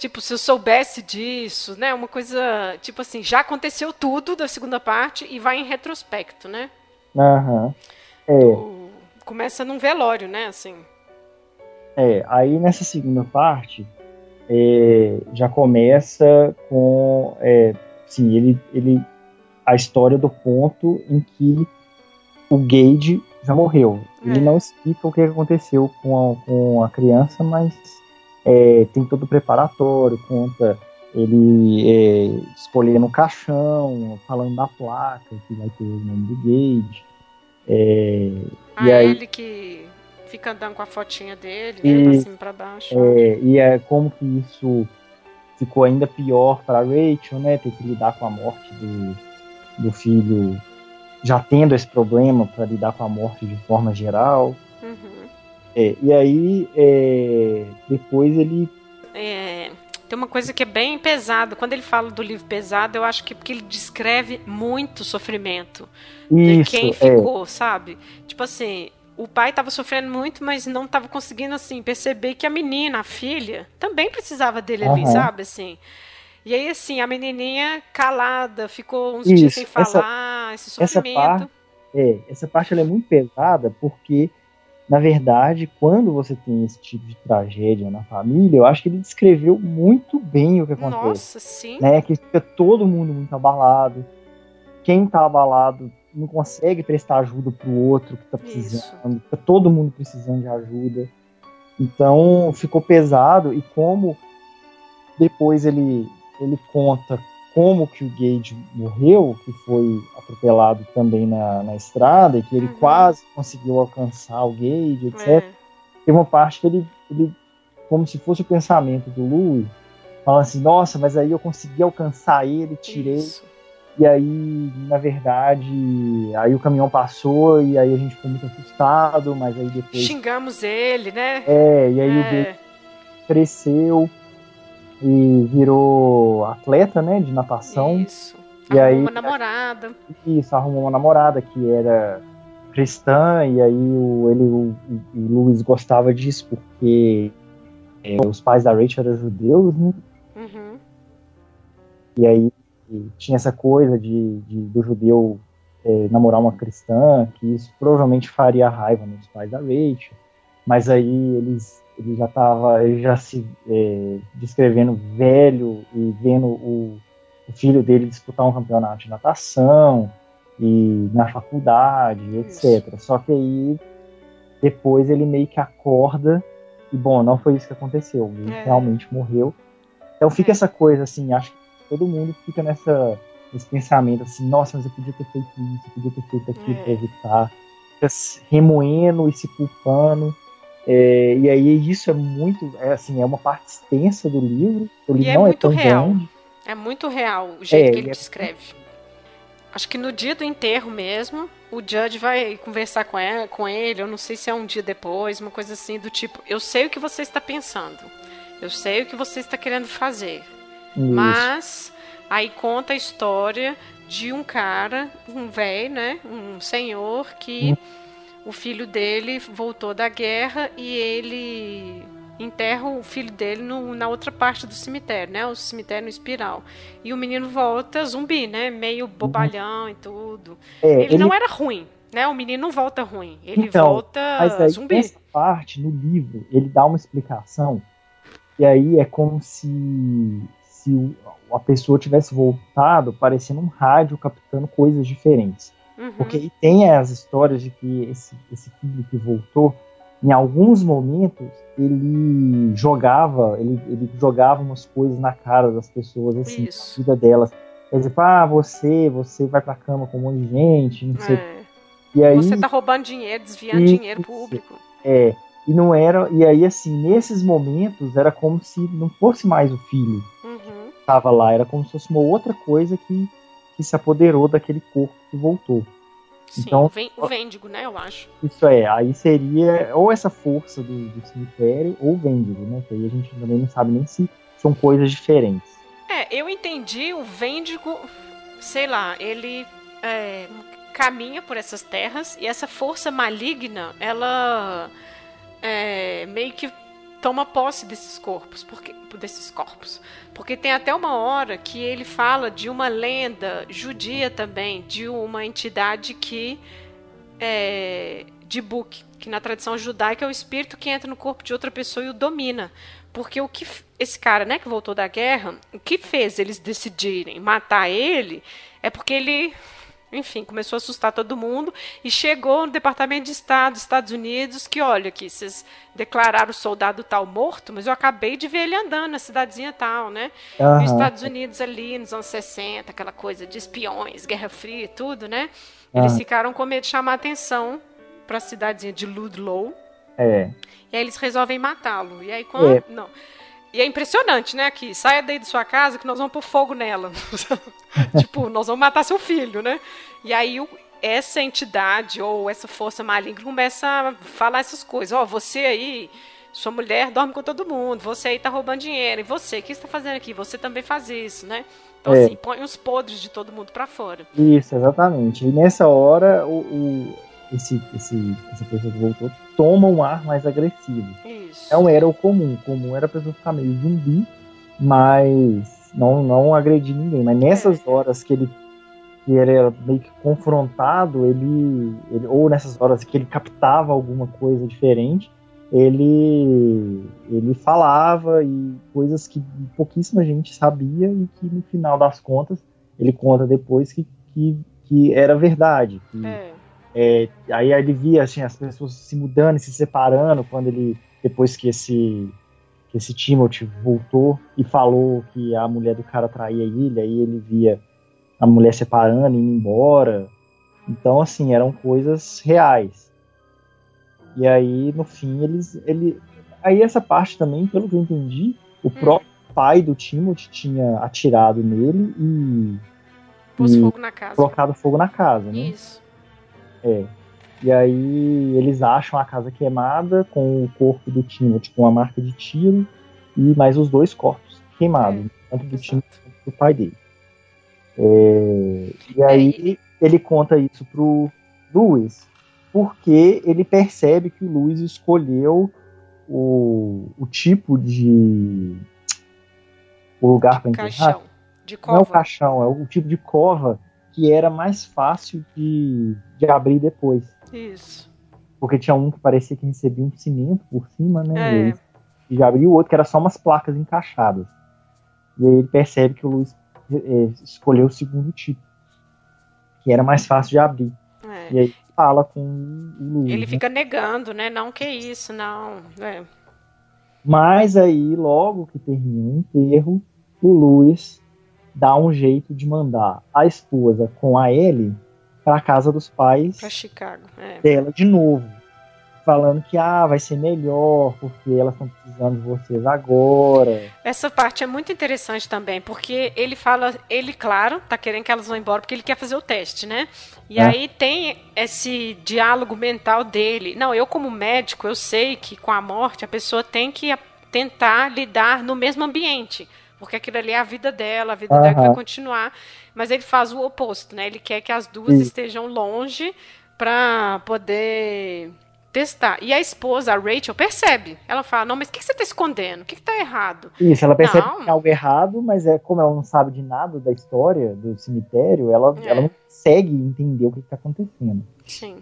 Tipo, se eu soubesse disso, né? Uma coisa, tipo assim, já aconteceu tudo da segunda parte e vai em retrospecto, né? Aham. Uhum. É. começa num velório, né? Assim. É, aí nessa segunda parte, é, já começa com é, sim, ele, ele a história do ponto em que o Gage já morreu. É. Ele não explica o que aconteceu com a, com a criança, mas é, tem todo o preparatório, conta ele é, escolhendo o caixão, falando da placa que vai ter o nome do Gage. É, ah, e aí, ele que fica andando com a fotinha dele, e, né, pra cima e pra baixo. É, e é como que isso ficou ainda pior para Rachel, né? Ter que lidar com a morte do, do filho, já tendo esse problema para lidar com a morte de forma geral. É, e aí, é, depois ele. É, tem uma coisa que é bem pesada. Quando ele fala do livro pesado, eu acho que é porque ele descreve muito sofrimento Isso, de quem é. ficou, sabe? Tipo assim, o pai estava sofrendo muito, mas não estava conseguindo assim perceber que a menina, a filha, também precisava dele uhum. ali, sabe assim. E aí assim, a menininha calada, ficou uns Isso, dias sem falar, essa, esse sofrimento. Essa parte, é, essa parte é muito pesada porque na verdade, quando você tem esse tipo de tragédia na família, eu acho que ele descreveu muito bem o que acontece. Nossa, sim. Né? Que fica todo mundo muito abalado. Quem tá abalado não consegue prestar ajuda pro outro que tá precisando, tá todo mundo precisando de ajuda. Então ficou pesado e como depois ele ele conta como que o Gage morreu, que foi atropelado também na, na estrada, e que ele uhum. quase conseguiu alcançar o Gage, etc. É. Tem uma parte que ele, ele, como se fosse o pensamento do Louis, falando assim, nossa, mas aí eu consegui alcançar ele, tirei. Isso. E aí, na verdade, aí o caminhão passou e aí a gente ficou muito assustado, mas aí depois. Xingamos ele, né? É, e aí é. o Gage cresceu e virou atleta, né, de natação. Isso. E arrumou aí, uma namorada. Isso, arrumou uma namorada que era cristã, e aí o, ele, o, o Luiz gostava disso, porque é, os pais da Rachel eram judeus, né? Uhum. E aí tinha essa coisa de, de do judeu é, namorar uma cristã, que isso provavelmente faria raiva nos pais da Rachel. Mas aí eles ele já estava já se é, descrevendo velho e vendo o, o, filho dele disputar um campeonato de natação e na faculdade, etc. Só que aí depois ele meio que acorda e bom, não foi isso que aconteceu, ele é. realmente morreu. Então fica é. essa coisa assim, acho que todo mundo fica nessa nesse pensamento assim, nossa, mas eu podia ter feito isso, eu podia ter feito aquilo é. para evitar, fica remoendo e se culpando. É, e aí isso é muito, é assim, é uma parte extensa do livro. O livro e é não é muito é real. Grande. É muito real o jeito é, que ele é descreve. Acho que no dia do enterro mesmo, o Judge vai conversar com, ela, com ele, eu não sei se é um dia depois, uma coisa assim do tipo, eu sei o que você está pensando. Eu sei o que você está querendo fazer. Isso. Mas aí conta a história de um cara, um velho, né? Um senhor que hum o filho dele voltou da guerra e ele enterra o filho dele no, na outra parte do cemitério, né? O cemitério no espiral. E o menino volta zumbi, né? Meio uhum. bobalhão e tudo. É, ele, ele, não era ruim, né? O menino não volta ruim. Ele então, volta mas aí, zumbi. Nessa parte, no livro, ele dá uma explicação. E aí é como se, se a pessoa tivesse voltado parecendo um rádio captando coisas diferentes. Uhum. Porque tem as histórias de que esse, esse filho que voltou, em alguns momentos, ele jogava, ele, ele jogava umas coisas na cara das pessoas, assim, Isso. na vida delas. Quer dizer, ah, você, você vai pra cama com um monte de gente, não sei. É. E aí, você tá roubando dinheiro, desviando isso, dinheiro público. É. E não era. E aí, assim, nesses momentos, era como se não fosse mais o filho uhum. que tava lá, era como se fosse uma outra coisa que que se apoderou daquele corpo que voltou. Sim, então, o Vêndigo, né, eu acho. Isso é, aí seria ou essa força do, do cemitério ou o Vêndigo, né, que aí a gente também não sabe nem se são coisas diferentes. É, eu entendi o Vêndigo, sei lá, ele é, caminha por essas terras e essa força maligna, ela é, meio que toma posse desses corpos, porque desses corpos, porque tem até uma hora que ele fala de uma lenda judia também, de uma entidade que é, de Buk, que na tradição judaica é o espírito que entra no corpo de outra pessoa e o domina. Porque o que esse cara, né, que voltou da guerra, o que fez eles decidirem matar ele é porque ele enfim, começou a assustar todo mundo e chegou no Departamento de Estado dos Estados Unidos que, olha aqui, vocês declararam o soldado tal morto, mas eu acabei de ver ele andando na cidadezinha tal, né? Uhum. Nos Estados Unidos ali, nos anos 60, aquela coisa de espiões, Guerra Fria e tudo, né? Eles uhum. ficaram com medo de chamar atenção para a cidadezinha de Ludlow. É. E aí eles resolvem matá-lo. E aí quando... É. Não... E é impressionante, né? Que saia daí de sua casa que nós vamos pôr fogo nela. <laughs> tipo, nós vamos matar seu filho, né? E aí o, essa entidade ou essa força maligna começa a falar essas coisas. Ó, oh, você aí, sua mulher dorme com todo mundo, você aí tá roubando dinheiro. E você, o que você tá fazendo aqui? Você também faz isso, né? Então, é. assim, põe os podres de todo mundo para fora. Isso, exatamente. E nessa hora, o, o esse, esse, essa pessoa que voltou toma um ar mais agressivo. Isso. Não era o comum. O comum era a pessoa ficar meio zumbi, mas não, não agredir ninguém. Mas nessas é. horas que ele que ele era meio que confrontado, ele, ele, ou nessas horas que ele captava alguma coisa diferente, ele ele falava e coisas que pouquíssima gente sabia e que no final das contas ele conta depois que, que que era verdade. Que, É. é, aí ele via assim, as pessoas se mudando e se separando quando ele. Depois que esse. Que esse Timothy voltou e falou que a mulher do cara traía ele, aí ele via a mulher separando, indo embora. Então, assim, eram coisas reais. E aí, no fim, eles. Ele, aí, essa parte também, pelo que eu entendi, o Hum. próprio pai do Timothy tinha atirado nele e Pôs E- fogo na casa. colocado fogo na casa, né? Isso. É. E aí eles acham a casa queimada com o corpo do Timothy com a marca de tiro e mais os dois corpos queimados, tanto do. Timothy quanto do pai dele. É, e aí ele conta isso pro Luiz, porque ele percebe que o Luiz escolheu o, o tipo de o lugar para enterrar. Caixão. De Não é o cova. caixão, é o tipo de cova que era mais fácil de, de abrir depois. Isso. Porque tinha um que parecia que recebia um cimento por cima, né? É. E já abriu o outro que era só umas placas encaixadas. E aí ele percebe que o Luiz eh, escolheu o segundo tipo, que era mais fácil de abrir. É. E aí fala com o Luiz. Ele né? fica negando, né? Não, que isso, não. É. Mas aí, logo que termina o enterro, o Luiz dá um jeito de mandar a esposa com a Ellie para casa dos pais Pra Chicago. É. dela de novo, falando que ah, vai ser melhor porque elas estão precisando de vocês agora. Essa parte é muito interessante também, porque ele fala, ele, claro, tá querendo que elas vão embora porque ele quer fazer o teste, né? E É. aí tem esse diálogo mental dele. Não, eu como médico, eu sei que com a morte a pessoa tem que tentar lidar no mesmo ambiente, porque aquilo ali é a vida dela, a vida dela que vai continuar. Mas ele faz o oposto, né? Ele quer que as duas Sim. estejam longe para poder testar. E a esposa, a Rachel, percebe. Ela fala: Não, mas o que que você está escondendo? O que está errado? Isso, ela percebe Não. que tem algo errado, mas é como ela não sabe de nada da história do cemitério, ela, É. ela não consegue entender o que está acontecendo. Sim.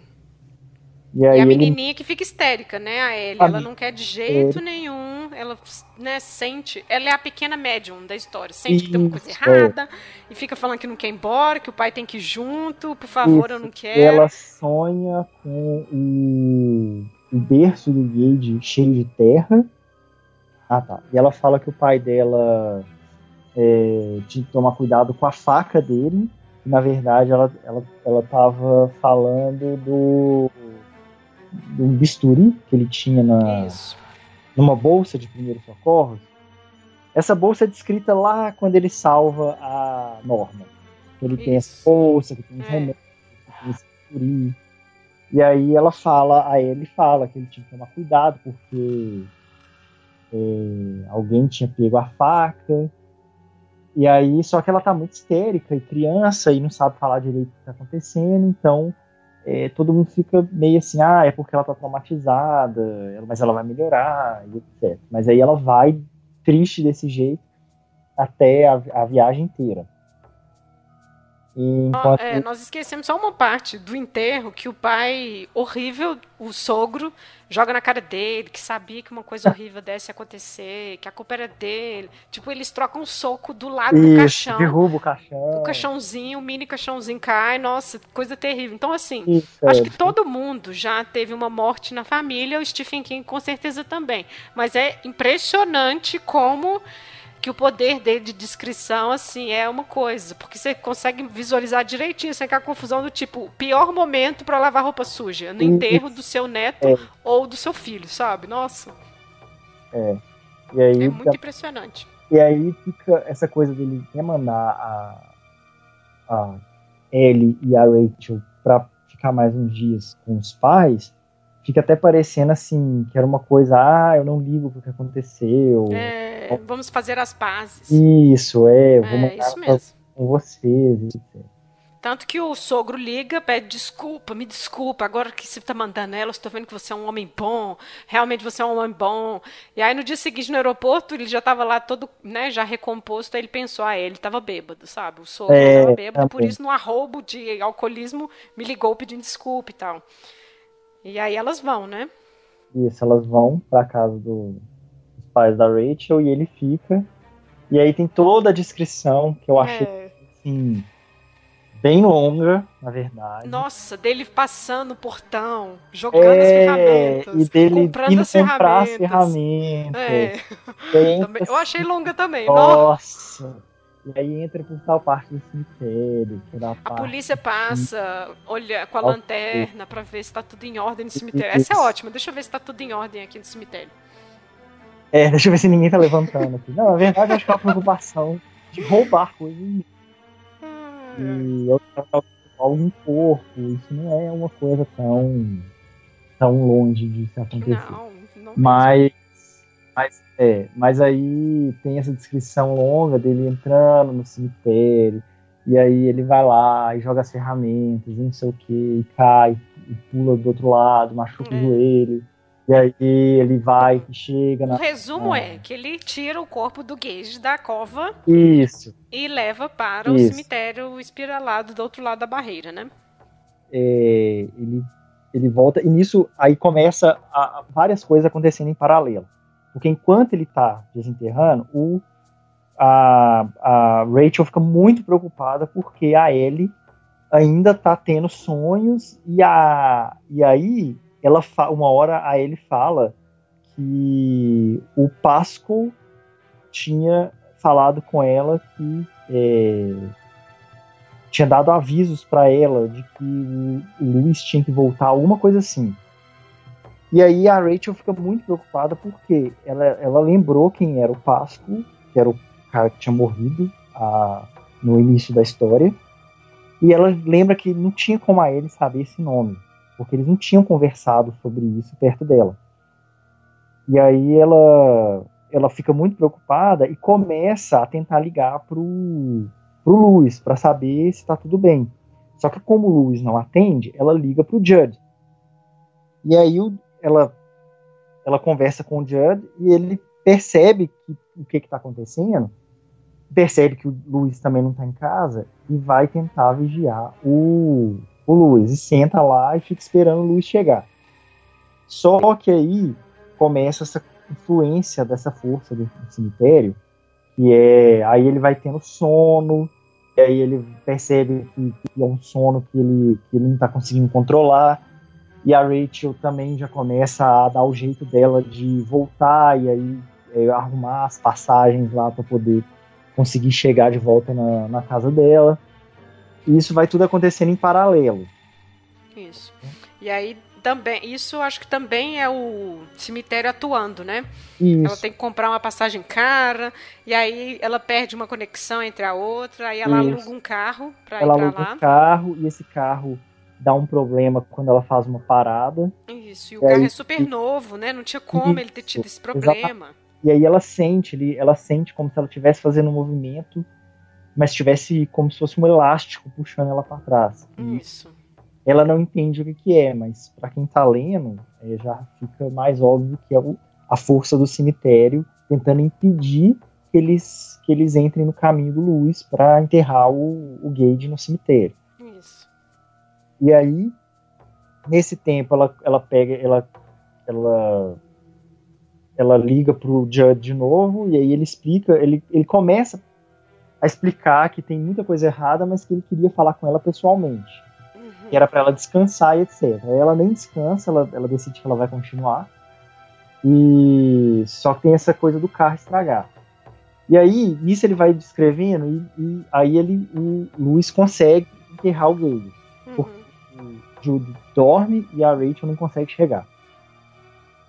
E E a ele menininha que fica histérica, né? A Ellie, A ela não quer de jeito nenhum, ela né, sente, ela é a pequena médium da história, sente que tem uma coisa Isso, errada e fica falando que não quer ir embora, que o pai tem que ir junto, por favor, eu Isso, não quero. ela sonha com o, o berço do Gage cheio de terra. Ah, tá. E ela fala que o pai dela é, tinha que tomar cuidado com a faca dele. E, na verdade, ela, ela, ela tava falando do, do bisturi que ele tinha na, Isso. Numa bolsa de primeiros socorros. Essa bolsa é descrita lá quando ele salva a Norma. Ele tem essa Isso. bolsa, que tem os É. remédios, que tem esse bisturi. E aí ela fala, aí ele fala que ele tinha que tomar cuidado porque é, alguém tinha pego a faca. E aí, só que ela tá muito histérica e criança e não sabe falar direito o que tá acontecendo, então é, todo mundo fica meio assim, ah, é porque ela tá traumatizada, mas ela vai melhorar, e etc. Mas aí ela vai triste desse jeito até a, a viagem inteira. Enquanto, é, nós esquecemos só uma parte do enterro que o pai, horrível, o sogro, joga na cara dele, que sabia que uma coisa horrível desse acontecer, que a culpa era dele. Tipo, eles trocam um soco do lado do isso, caixão. derruba o caixão. O caixãozinho, o mini caixãozinho cai, nossa, coisa terrível. Então, assim, Isso, acho é, que todo mundo já teve uma morte na família, o Stephen King com certeza também. Mas é impressionante como que o poder dele de descrição, assim, é uma coisa. Porque você consegue visualizar direitinho, sem aquela confusão do tipo, pior momento para lavar roupa suja, no enterro do seu neto É. ou do seu filho, sabe? Nossa, E aí, é muito impressionante. E aí fica essa coisa dele quer mandar a, a Ellie e a Rachel pra ficar mais uns dias com os pais, fica até parecendo assim, que era uma coisa, ah, eu não ligo pro que aconteceu. É, vamos fazer as pazes. Isso, é, eu vou É, isso mesmo. com vocês. Tanto que o sogro liga, pede desculpa, me desculpa, agora que você tá mandando ela, estou vendo que você é um homem bom, realmente você é um homem bom. E aí no dia seguinte no aeroporto, ele já estava lá todo, né, já recomposto, aí ele pensou, ah, ele estava bêbado, sabe? O sogro É, estava bêbado, por também. isso no arrobo de alcoolismo me ligou pedindo desculpa e tal. E aí elas vão, né? Isso, elas vão pra casa do- dos pais da Rachel e ele fica. E aí tem toda a descrição que eu achei É, assim, bem longa, na verdade. Nossa, dele passando o portão, jogando é, as ferramentas, e dele comprando indo as comprar ferramentas. É. <laughs> Eu achei longa também. Nossa. E aí entra por tal parte do cemitério. a polícia passa, olha com a lanterna para ver se tá tudo em ordem no cemitério. Essa é ótima. Deixa eu ver se tá tudo em ordem aqui no cemitério. É, deixa eu ver se ninguém tá levantando aqui. Não, na verdade, acho que é uma preocupação de roubar coisas. E eu algum corpo, isso não é uma coisa tão tão longe de se acontecer. Não, não mas, mas, é, mas aí tem essa descrição longa dele entrando no cemitério, e aí ele vai lá e joga as ferramentas, e não sei o que, e cai, e pula do outro lado, machuca é. o joelho. E aí ele vai e chega na. O resumo é. é que ele tira o corpo do Gage da cova. Isso. E leva para Isso. o cemitério espiralado do outro lado da barreira, né? É, ele, ele volta. E nisso aí começa a, a várias coisas acontecendo em paralelo. Porque enquanto ele está desenterrando, o, a, a Rachel fica muito preocupada porque a Ellie ainda está tendo sonhos e, a, e aí ela uma hora a ele fala que o Pascal tinha falado com ela que é, tinha dado avisos para ela de que o Luiz tinha que voltar, alguma coisa assim. E aí a Rachel fica muito preocupada porque ela, ela lembrou quem era o Pascal, que era o cara que tinha morrido a, no início da história, e ela lembra que não tinha como a ele saber esse nome porque eles não tinham conversado sobre isso perto dela. E aí ela ela fica muito preocupada e começa a tentar ligar pro pro Luiz para saber se está tudo bem. Só que como o Luiz não atende, ela liga pro Judd. E aí o, ela ela conversa com o Judd e ele percebe que, o que está acontecendo, percebe que o Luiz também não está em casa e vai tentar vigiar o, o Luiz e senta lá e fica esperando o Luiz chegar. Só que aí começa essa influência dessa força do, do cemitério, que é aí ele vai tendo sono, e aí ele percebe que, que é um sono que ele, que ele não está conseguindo controlar, e a Rachel também já começa a dar o jeito dela de voltar e aí é, arrumar as passagens lá para poder conseguir chegar de volta na, na casa dela. E isso vai tudo acontecendo em paralelo. Isso. E aí também, isso acho que também é o cemitério atuando, né? Isso. Ela tem que comprar uma passagem cara, e aí ela perde uma conexão entre a outra, aí ela isso. aluga um carro para ir pra aluga lá. um carro, e esse carro dá um problema quando ela faz uma parada. Isso, e o e carro aí, é super novo, né? Não tinha como isso, ele ter tido esse problema. Exatamente. E aí ela sente, ela sente como se ela estivesse fazendo um movimento mas tivesse como se fosse um elástico puxando ela para trás. Isso. Ela não entende o que, que é, mas para quem tá lendo, é, já fica mais óbvio que é o, a força do cemitério tentando impedir que eles, que eles entrem no caminho do Luiz para enterrar o, o Gage no cemitério. E aí, nesse tempo, ela, ela pega, ela, ela, ela liga pro Judd de novo, e aí ele explica, ele, ele começa a explicar que tem muita coisa errada, mas que ele queria falar com ela pessoalmente. Uhum. Que era para ela descansar e etc. Aí ela nem descansa, ela, ela decide que ela vai continuar. E só que tem essa coisa do carro estragar. E aí, nisso ele vai descrevendo, e, e aí ele, o Luiz consegue enterrar o Gage. O Jude dorme e a Rachel não consegue chegar.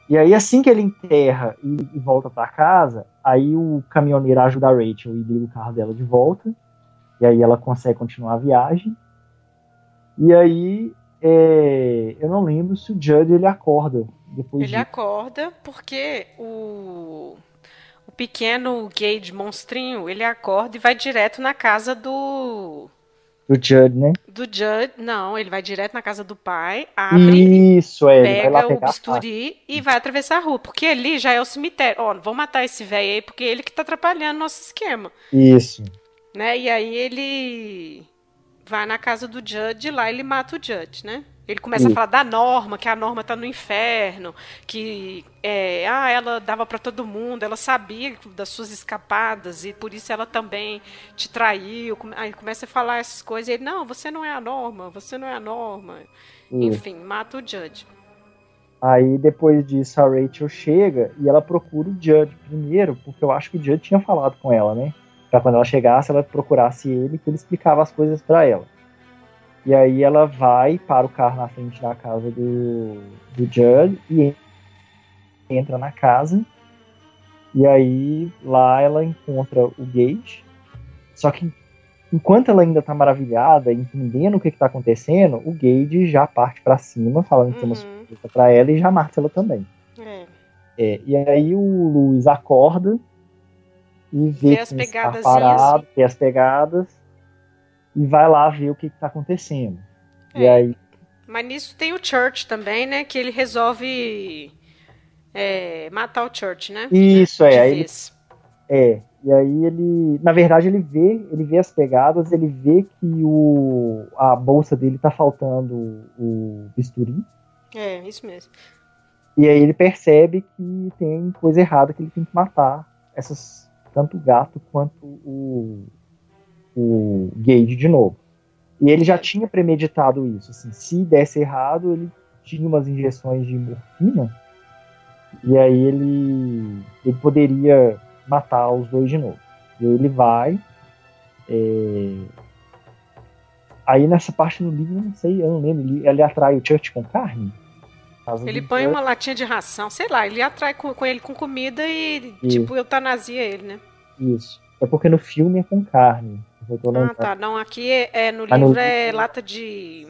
E aí, assim que ele enterra e, e volta para casa, aí o caminhoneiro ajuda a Rachel e liga o carro dela de volta. E aí ela consegue continuar a viagem. E aí, é, eu não lembro se o Judd ele acorda depois. Ele acorda porque o o pequeno Gage monstrinho, ele acorda e vai direto na casa do do Judd, né? Do Judd, não, ele vai direto na casa do pai, abre, Isso, é, pega o bisturi e vai atravessar a rua, porque ali já é o cemitério. Ó, vamos matar esse velho aí, porque ele que tá atrapalhando nosso esquema. Isso. Né? E aí ele vai na casa do Judd, lá ele mata o Judd, né? Ele começa a falar da Norma, que a Norma tá no inferno, que é, ah, ela dava para todo mundo, ela sabia das suas escapadas e por isso ela também te traiu. Aí começa a falar essas coisas e ele, não, você não é a Norma, você não é a Norma. Enfim, mata o Judge. Aí depois disso a Rachel chega e ela procura o Judge primeiro, porque eu acho que o Judge tinha falado com ela, né? Pra quando ela chegasse, ela procurasse ele, que ele explicava as coisas para ela. E aí ela vai para o carro na frente da casa do, do Judd e entra na casa. E aí lá ela encontra o Gage. Só que enquanto ela ainda tá maravilhada, entendendo o que, que tá acontecendo, o Gage já parte para cima, falando que tem uma uhum. surpresa pra ela e já mata ela também. É. É, e aí o Luiz acorda e vê, vê as pegadas tá parado, vê as pegadas e vai lá ver o que está acontecendo. É. E aí. Mas nisso tem o Church também, né? Que ele resolve é, matar o Church, né? Isso, é. Aí ele, é. E aí ele. Na verdade, ele vê, ele vê as pegadas, ele vê que o, a bolsa dele tá faltando o bisturi. É, isso mesmo. E aí ele percebe que tem coisa errada que ele tem que matar essas tanto o gato quanto o, o Gage de novo. E ele já tinha premeditado isso. Assim, se desse errado, ele tinha umas injeções de morfina. E aí ele, ele poderia matar os dois de novo. E ele vai. É... Aí nessa parte do livro, não sei, eu não lembro. Ele, ele atrai o Church com carne? Ele põe Church. uma latinha de ração, sei lá, ele atrai com, com ele com comida e, Isso. tipo, eutanasia ele, né? Isso. É porque no filme é com carne. Ah, tá. Não, aqui é, é no livro no... é lata de.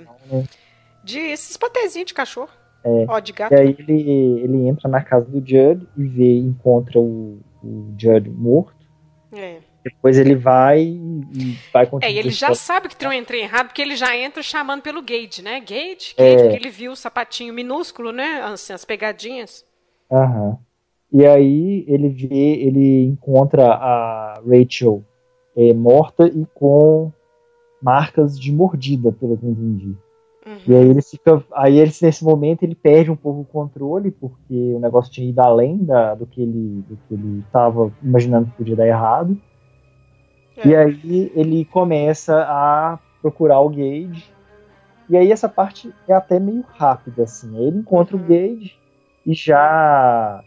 De esses patezinhos de cachorro. É. Ó, de gato. E aí ele, ele entra na casa do Judd e vê, encontra o, o Judd morto. É. Depois ele vai e vai continuar. É, ele já sabe que tem um entrei errado, porque ele já entra chamando pelo Gage, né? Gage, Gage, é. porque ele viu o sapatinho minúsculo, né? Assim, as pegadinhas. Aham. E aí ele vê, ele encontra a Rachel é, morta e com marcas de mordida, pelo que eu entendi. Uhum. E aí ele fica. Aí ele, nesse momento ele perde um pouco o controle, porque o negócio tinha ido além da, do que ele do que ele estava imaginando que podia dar errado. É. E aí ele começa a procurar o Gage. E aí essa parte é até meio rápida, assim. Ele encontra uhum. o Gage e já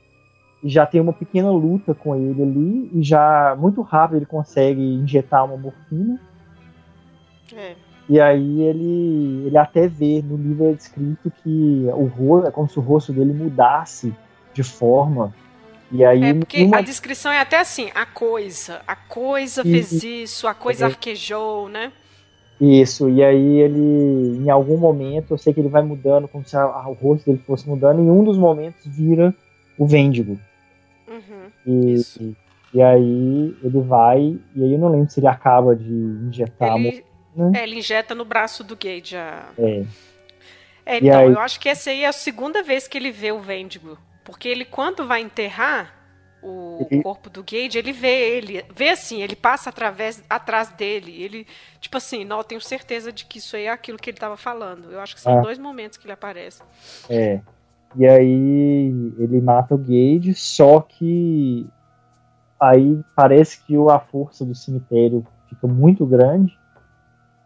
já tem uma pequena luta com ele ali e já muito rápido ele consegue injetar uma morfina. É. E aí ele, ele até vê no livro é descrito que o rosto é como se o rosto dele mudasse de forma. E aí é porque uma... a descrição é até assim, a coisa, a coisa e, fez isso, a coisa é. arquejou, né? Isso, e aí ele, em algum momento, eu sei que ele vai mudando, como se a, a, o rosto dele fosse mudando, e em um dos momentos vira o Vendigo. Uhum, e, e, e, aí ele vai, e aí eu não lembro se ele acaba de injetar ele, a É, ele injeta no braço do Gage. A... É. é então, aí... eu acho que essa aí é a segunda vez que ele vê o Vendigo. Porque ele, quando vai enterrar o ele... corpo do Gage, ele vê ele, vê assim, ele passa através, atrás dele. Ele, tipo assim, não, eu tenho certeza de que isso aí é aquilo que ele estava falando. Eu acho que são ah. dois momentos que ele aparece. É. E aí ele mata o Gage, só que aí parece que a força do cemitério fica muito grande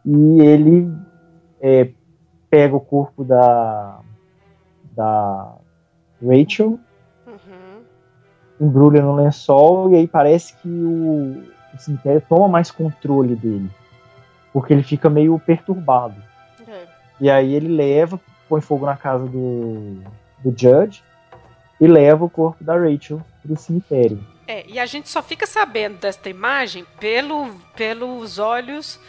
e ele é, pega o corpo da, da Rachel, uhum. embrulha no lençol e aí parece que o, o, cemitério toma mais controle dele, porque ele fica meio perturbado. Uhum. E aí ele leva, põe fogo na casa do do Judge e leva o corpo da Rachel para o cemitério. É, e a gente só fica sabendo desta imagem pelo, pelos olhos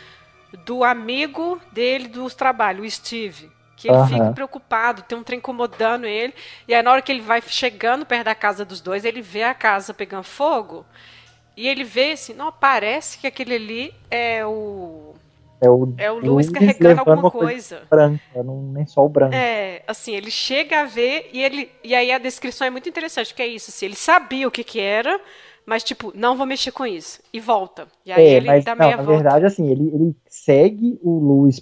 do amigo dele dos trabalhos, o Steve. Que ele uhum. fica preocupado, tem um trem incomodando ele. E aí, na hora que ele vai chegando perto da casa dos dois, ele vê a casa pegando fogo. E ele vê assim, não, parece que aquele ali é o é o, é o Luiz carregando alguma coisa. coisa. Branca, num lençol branco. É, assim, ele chega a ver e ele. E aí a descrição é muito interessante, porque é isso, assim, ele sabia o que que era, mas tipo, não vou mexer com isso. E volta. E aí é, ele mas, dá não, meia na volta. verdade, assim, ele, ele segue o Luiz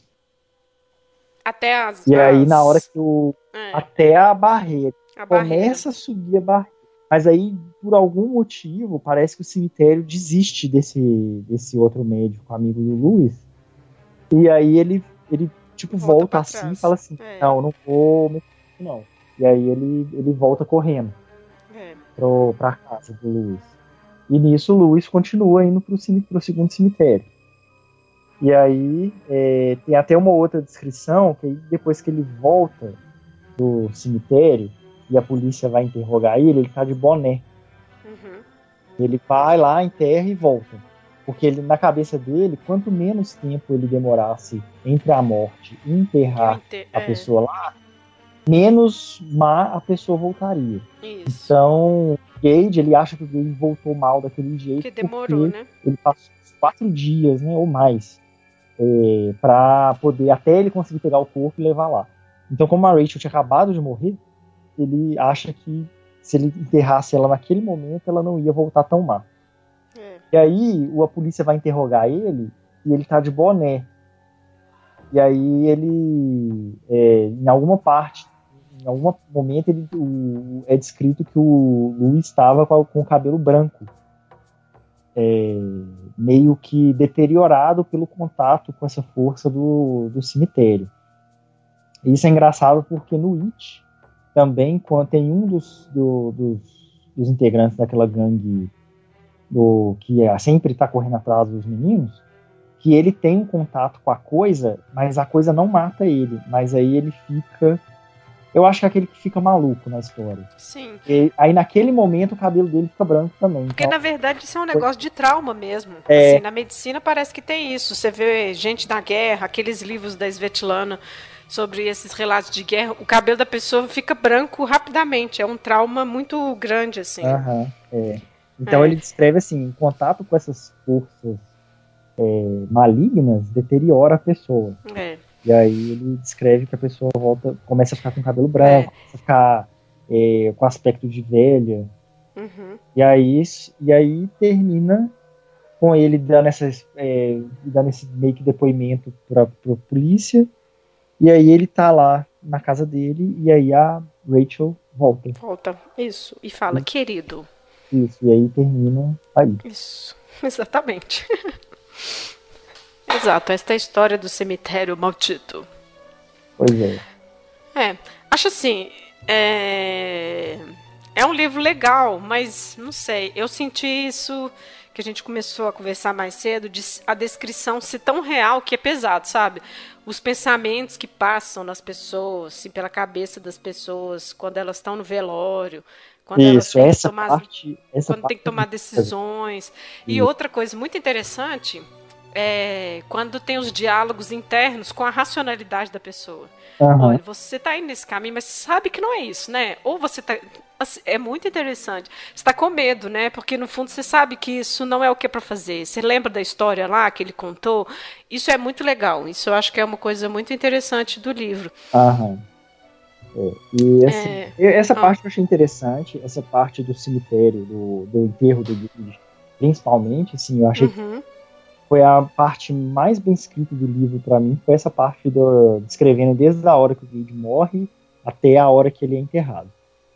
Até as. E aí, as- na hora que o. É, Até a barreira. a barreira. Começa a subir a barreira. Mas aí, por algum motivo, parece que o cemitério desiste desse, desse outro médico, amigo do Luiz. E aí ele, ele tipo, Volta volta, assim trás. e fala assim: É. Não, não vou não. E aí ele, ele volta correndo É. pro, pra casa do Luiz. E nisso o Luiz continua indo pro, pro segundo cemitério. E aí é, tem até uma outra descrição que depois que ele volta do cemitério e a polícia vai interrogar ele, ele tá de boné. Uhum. Ele vai lá, enterra e volta. Porque ele, na cabeça dele, quanto menos tempo ele demorasse entre a morte e enterrar Inte- a é, pessoa lá, menos má a pessoa voltaria. Isso. Então, Gage, ele acha que o Gage voltou mal daquele jeito. Porque demorou, né? Ele passou quatro dias, né, ou mais, é, para poder, até ele conseguir pegar o corpo e levar lá. Então, como a Rachel tinha acabado de morrer, ele acha que se ele enterrasse ela naquele momento, ela não ia voltar tão má. E aí, a polícia vai interrogar ele e ele tá de boné. E aí ele, é, em alguma parte, em algum momento, ele, o- é descrito que o Luiz estava com, com o cabelo branco. É, meio que deteriorado pelo contato com essa força do, do cemitério. Isso é engraçado porque no It, também, quando tem um dos, do- dos, dos integrantes daquela gangue do que é, sempre está correndo atrás dos meninos, que ele tem um contato com a coisa, mas a coisa não mata ele, mas aí ele fica, eu acho que é aquele que fica maluco na história. Sim. E aí naquele momento o cabelo dele fica branco também. Porque, Então, na verdade, isso é um negócio de trauma mesmo. É. Assim, na medicina parece que tem isso. Você vê gente na guerra, aqueles livros da Svetlana sobre esses relatos de guerra, o cabelo da pessoa fica branco rapidamente. É um trauma muito grande, assim. Aham, é. Então É. ele descreve assim, em contato com essas forças é, malignas deteriora a pessoa. É. E aí ele descreve que a pessoa volta, começa a ficar com cabelo branco, começa a ficar é, com aspecto de velha. Uhum. E aí, e aí termina com ele dando, essas, é, dando esse meio que depoimento pra, pra polícia. E aí ele tá lá na casa dele, e aí a Rachel volta. Volta. Isso. E fala, querido. Isso, e aí termina aí. Isso. <laughs> Exatamente. <laughs> Exato. Esta é a história do cemitério maldito. Pois é. É, acho assim, é... é um livro legal, mas não sei, eu senti isso que a gente começou a conversar mais cedo, de a descrição ser tão real que é pesado, sabe? Os pensamentos que passam nas pessoas, assim, pela cabeça das pessoas, quando elas estão no velório, quando elas Isso, têm que essa tomar parte. Essa quando parte tem que tomar decisões. E Isso. outra coisa muito interessante é quando tem os diálogos internos com a racionalidade da pessoa. Aham. Olha, você tá indo nesse caminho, mas sabe que não é isso, né? Ou você tá. assim, é muito interessante. Você tá com medo, né? Porque no fundo você sabe que isso não é o que é pra fazer. Você lembra da história lá que ele contou? Isso é muito legal. Isso eu acho que é uma coisa muito interessante do livro. Aham. É, E assim, É. essa Ah. parte eu achei interessante, essa parte do cemitério, do, do enterro do Gage, principalmente, assim, eu achei que Uhum. foi a parte mais bem escrita do livro pra mim, foi essa parte do, descrevendo desde a hora que o Gage morre até a hora que ele é enterrado.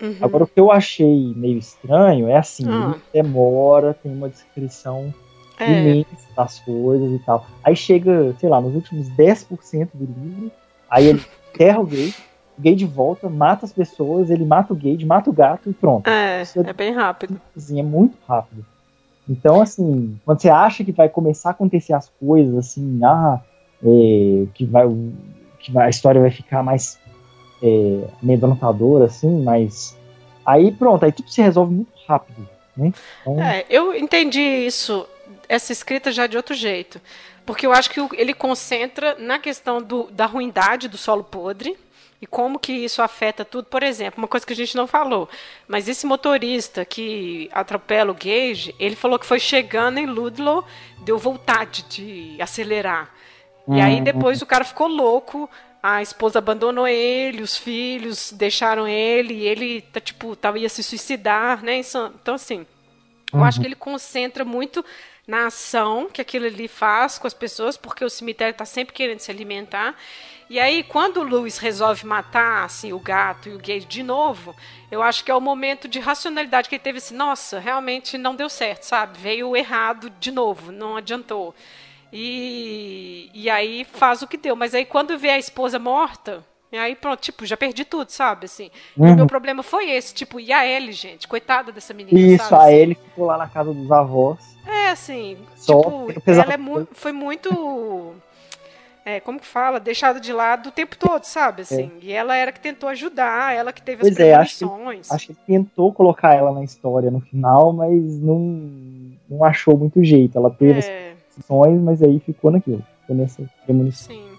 Uhum. Agora, o que eu achei meio estranho é assim, Ah. ele demora, tem uma descrição É. imensa das coisas e tal. Aí chega, sei lá, nos últimos 10% do livro, aí ele enterra o Gage, o Gage volta, mata as pessoas, ele mata o Gage, mata o gato e pronto. É, Isso é bem rápido. Assim, é muito rápido. Então, assim, quando você acha que vai começar a acontecer as coisas, assim, ah, é, que, vai, que vai- a história vai ficar mais é, amedrontadora, assim, mas. Aí pronto, aí tudo se resolve muito rápido, né? Então, É, eu entendi isso, essa escrita já de outro jeito. Porque eu acho que ele concentra na questão do- da ruindade do solo podre e como que isso afeta tudo. Por exemplo, uma coisa que a gente não falou, mas esse motorista que atropela o Gage, ele falou que foi chegando em Ludlow, deu vontade de acelerar. E aí Uhum. depois o cara ficou louco, a esposa abandonou ele, os filhos deixaram ele, e ele tá tipo, tava ia se suicidar, né? Então assim, eu Uhum. acho que ele concentra muito na ação que aquilo ali faz com as pessoas, porque o cemitério está sempre querendo se alimentar. E aí, quando o Lewis resolve matar assim, o gato e o gay de novo, eu acho que é o momento de racionalidade que ele teve assim, nossa, realmente não deu certo, sabe? Veio errado de novo, não adiantou. E, e aí faz o que deu. Mas aí quando vê a esposa morta, e aí pronto, tipo, já perdi tudo, sabe? Assim. Uhum. o meu problema foi esse, tipo, e a Ellie, gente? Coitada dessa menina. Isso, sabe, a assim. Ellie ficou lá na casa dos avós. É, assim, Só tipo, ela é mu foi muito é, como que fala, deixada de lado o tempo todo, sabe? Assim, é. E ela era que tentou ajudar, ela que teve pois as premonições. É, acho, que, acho que tentou colocar ela na história no final, mas não, não achou muito jeito. Ela teve é. as premonições, mas aí ficou naquilo, ficou nessa premonição. Sim.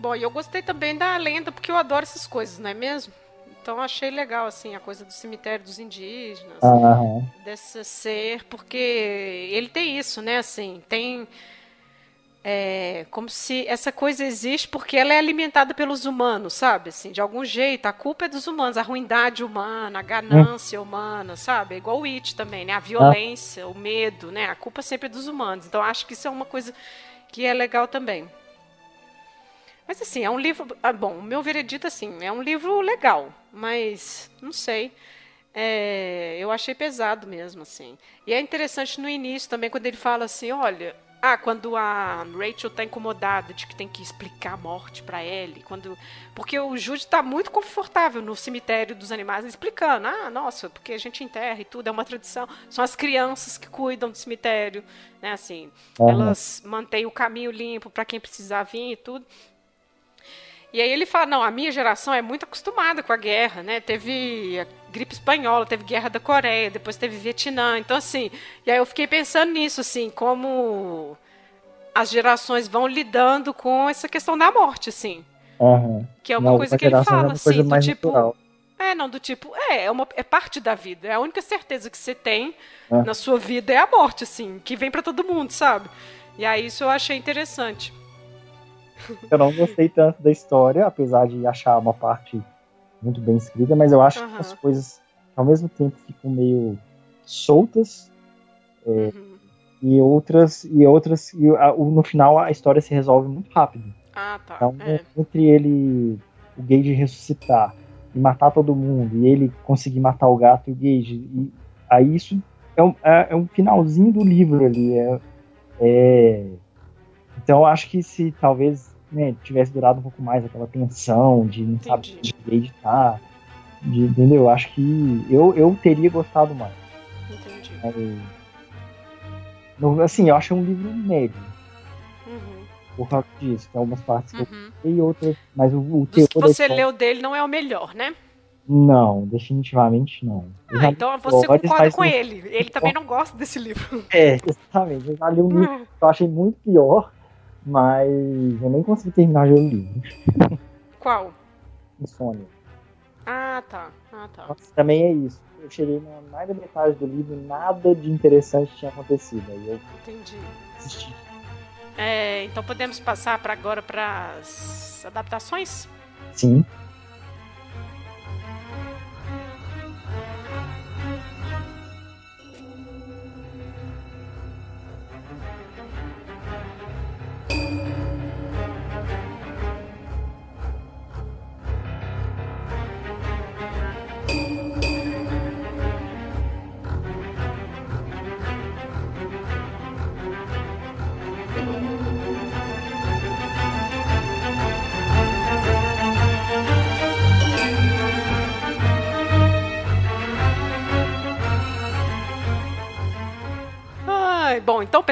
Bom, e eu gostei também da lenda, porque eu adoro essas coisas, não é mesmo? Então achei legal, assim, a coisa do cemitério dos indígenas, uhum. desse ser, porque ele tem isso, né, assim, tem é, como se essa coisa existe porque ela é alimentada pelos humanos, sabe? Assim, de algum jeito, a culpa é dos humanos, a ruindade humana, a ganância hum. humana, sabe? É igual o It também, né? A violência, o medo, né? A culpa sempre é dos humanos. Então, acho que isso é uma coisa que é legal também. Mas, assim, é um livro... Ah, bom, o meu veredito, assim, é um livro legal, mas, não sei... É, eu achei pesado mesmo, assim. E é interessante no início também, quando ele fala assim, olha, ah, quando a Rachel tá incomodada de que tem que explicar a morte para Ellie, quando porque o Jude tá muito confortável no cemitério dos animais explicando, ah, nossa, porque a gente enterra e tudo é uma tradição, são as crianças que cuidam do cemitério, né, assim, uhum. elas mantêm o caminho limpo para quem precisar vir e tudo. E aí ele fala, não, a minha geração é muito acostumada com a guerra, né? Teve gripe espanhola, teve guerra da Coreia, depois teve Vietnã. Então, assim, e aí eu fiquei pensando nisso, assim, como as gerações vão lidando com essa questão da morte, assim. Uhum. Que é uma coisa que ele fala, é assim, do tipo. Natural. É, não, do tipo, é, é, uma, é parte da vida. É a única certeza que você tem é. na sua vida é a morte, assim, que vem para todo mundo, sabe? E aí isso eu achei interessante. Eu não gostei tanto da história, apesar de achar uma parte muito bem escrita, mas eu acho uhum. que as coisas ao mesmo tempo ficam meio soltas é, uhum. e outras e outras e a, no final a história se resolve muito rápido. Ah, tá. Então, é. entre ele o Gage ressuscitar e matar todo mundo e ele conseguir matar o gato e o Gage e aí isso é um, é, é um finalzinho do livro ali é, é então eu acho que se talvez né, tivesse durado um pouco mais aquela tensão de não saber de editar, de, entendeu? Eu acho que eu, eu teria gostado mais. Entendi. no, assim, eu acho um livro médio. Uhum. Por causa disso. Tem algumas partes uhum. que eu gostei e outras. Mas o, o teor que você leu dele não é o melhor, né? Não, definitivamente não. Ah, então você concorda com ele. Ele também não gosta desse livro. É, exatamente. Eu já li um livro <laughs> que eu achei muito pior. Mas eu nem consegui terminar o livro. Qual? Insônia. Ah, tá. Ah, tá. Mas também é isso. Eu cheguei na mais da metade do livro, nada de interessante tinha acontecido. Aí eu Entendi. assisti. É, então podemos passar para agora para as adaptações? Sim.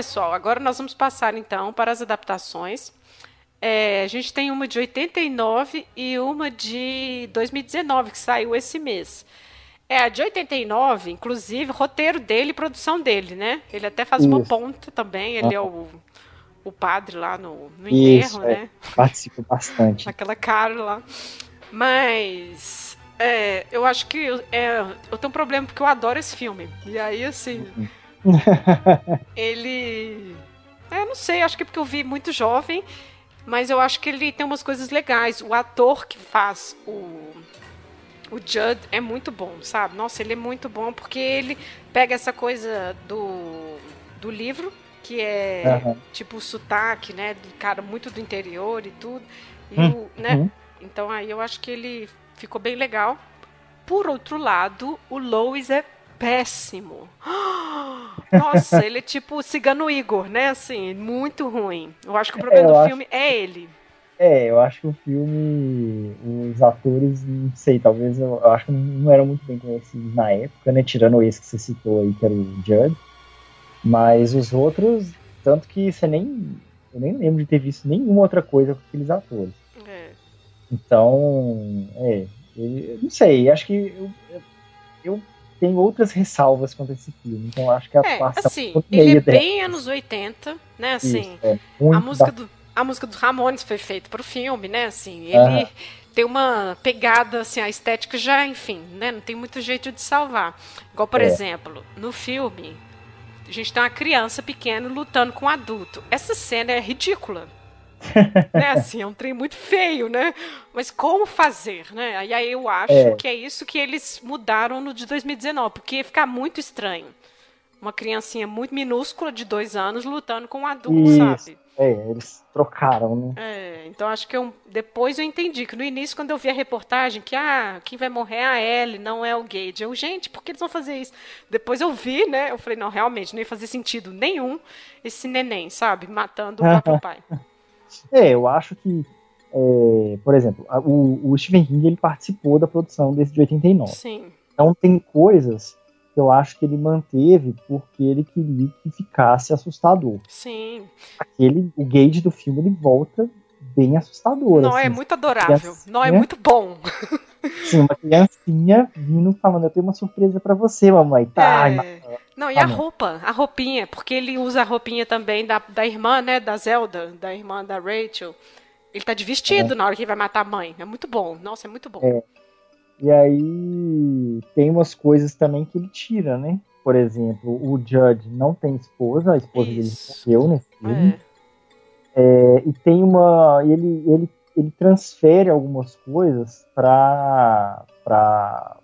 Pessoal, agora nós vamos passar então para as adaptações. É, a gente tem uma de 89 e uma de 2019 que saiu esse mês. É, a de 89, inclusive, roteiro dele e produção dele, né? Ele até faz Isso. uma ponta também, ele ah. é o, o padre lá no, no enterro, Isso, né? É, participa bastante. Aquela cara lá. Mas é, eu acho que é, eu tenho um problema porque eu adoro esse filme. E aí, assim. Uhum <laughs> ele. É, não sei, acho que é porque eu vi muito jovem, mas eu acho que ele tem umas coisas legais. O ator que faz o. O Judd é muito bom, sabe? Nossa, ele é muito bom porque ele pega essa coisa do do livro, que é uhum. tipo o sotaque, né? Do cara muito do interior e tudo. E uhum. o, né? Uhum. Então aí eu acho que ele ficou bem legal. Por outro lado, o Lois é péssimo. <gasps> Nossa, ele é tipo o Cigano Igor, né? Assim, muito ruim. Eu acho que o problema é, do filme é ele. É, eu acho que o filme, os atores, não sei, talvez eu, eu, acho que não eram muito bem conhecidos na época, né? Tirando esse que você citou aí, que era o Judd. Mas os outros, tanto que você nem. Eu nem lembro de ter visto nenhuma outra coisa com aqueles atores. É. Então, é. Eu, não sei, acho que eu, eu tenho outras ressalvas quanto a esse filme. Então acho que a é, assim, ele é bem anos 80, né? Assim, Isso, é, a música da... do a música dos Ramones foi feita para o filme, né? Assim, ele tem uma pegada, assim, a estética já, enfim, né? Não tem muito jeito de salvar. Igual, por é. exemplo, no filme, a gente tem uma criança pequena lutando com um adulto. Essa cena é ridícula. <laughs> né, assim, é um trem muito feio, né? Mas como fazer, né? E aí eu acho é. que é isso que eles mudaram no de 2019, porque ia ficar muito estranho. Uma criancinha muito minúscula de dois anos lutando com um adulto, isso. sabe? É, eles trocaram, né? É, então acho que eu, depois eu entendi que no início, quando eu vi a reportagem, que ah, quem vai morrer é a Ellie, não é o Gage. Eu, gente, por que eles vão fazer isso? Depois eu vi, né? Eu falei, não, realmente, não ia fazer sentido nenhum esse neném, sabe? Matando o <laughs> próprio pai. É, eu acho que, é, por exemplo, o, o Stephen King ele participou da produção desse de 89. Sim. Então tem coisas que eu acho que ele manteve porque ele queria que ficasse assustador. Sim. Aquele, o Gage do filme ele volta bem assustador. Não, assim, é muito adorável. Não, é muito bom. Sim, uma criancinha vindo falando, eu tenho uma surpresa para você, mamãe. Tá, é... Não, e a roupa, a roupinha, porque ele usa a roupinha também da, da irmã, né, da Zelda, da irmã da Rachel. Ele tá de vestido é. na hora que vai matar a mãe. É muito bom. Nossa, é muito bom. É. E aí tem umas coisas também que ele tira, né? Por exemplo, o Judge não tem esposa, a esposa Isso. dele morreu nesse filme. É. É, e tem uma. Ele, ele, ele transfere algumas coisas para para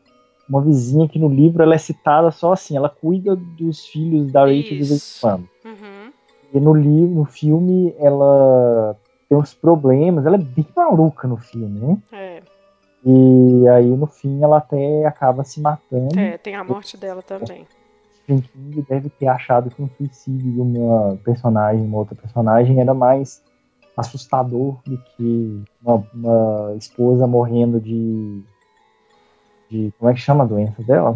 uma vizinha que no livro ela é citada só assim, ela cuida dos filhos da Rachel de vez em quando. Uhum. E no livro, no filme, ela tem uns problemas, ela é bem maluca no filme, né? É. E aí, no fim, ela até acaba se matando. É, tem a morte dela também. Stephen King deve ter achado que um suicídio de uma personagem, uma outra personagem, era mais assustador do que uma, uma esposa morrendo de, de. Como é que chama a doença dela?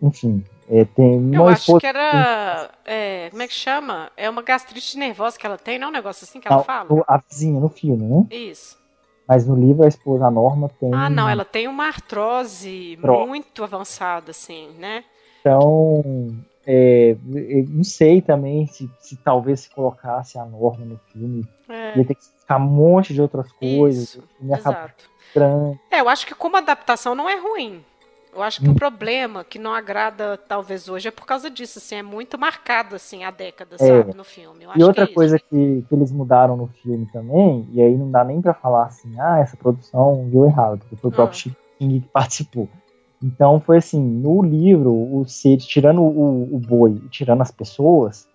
Enfim, é, tem uma Eu acho que era. É, como é que chama? É uma gastrite nervosa que ela tem, não é um negócio assim que ela fala? A vizinha no filme, né? Isso. Mas no livro a esposa Norma tem. Ah, não, ela tem uma artrose Pro. muito avançada, assim, né? Então, é, não sei também se, se talvez se colocasse a Norma no filme, é. ia ter que ficar um monte de outras coisas. Isso, exato. É, eu acho que como adaptação não é ruim. Eu acho que o problema que não agrada, talvez, hoje é por causa disso, assim, é muito marcado, assim, a década, é. sabe, no filme. e outra é coisa que, que, eles mudaram no filme também, e aí não dá nem para falar assim, ah, essa produção deu errado, porque foi o próprio Stephen ah. King que participou. Então foi assim, no livro, o Sid, tirando o, o boi e tirando as pessoas,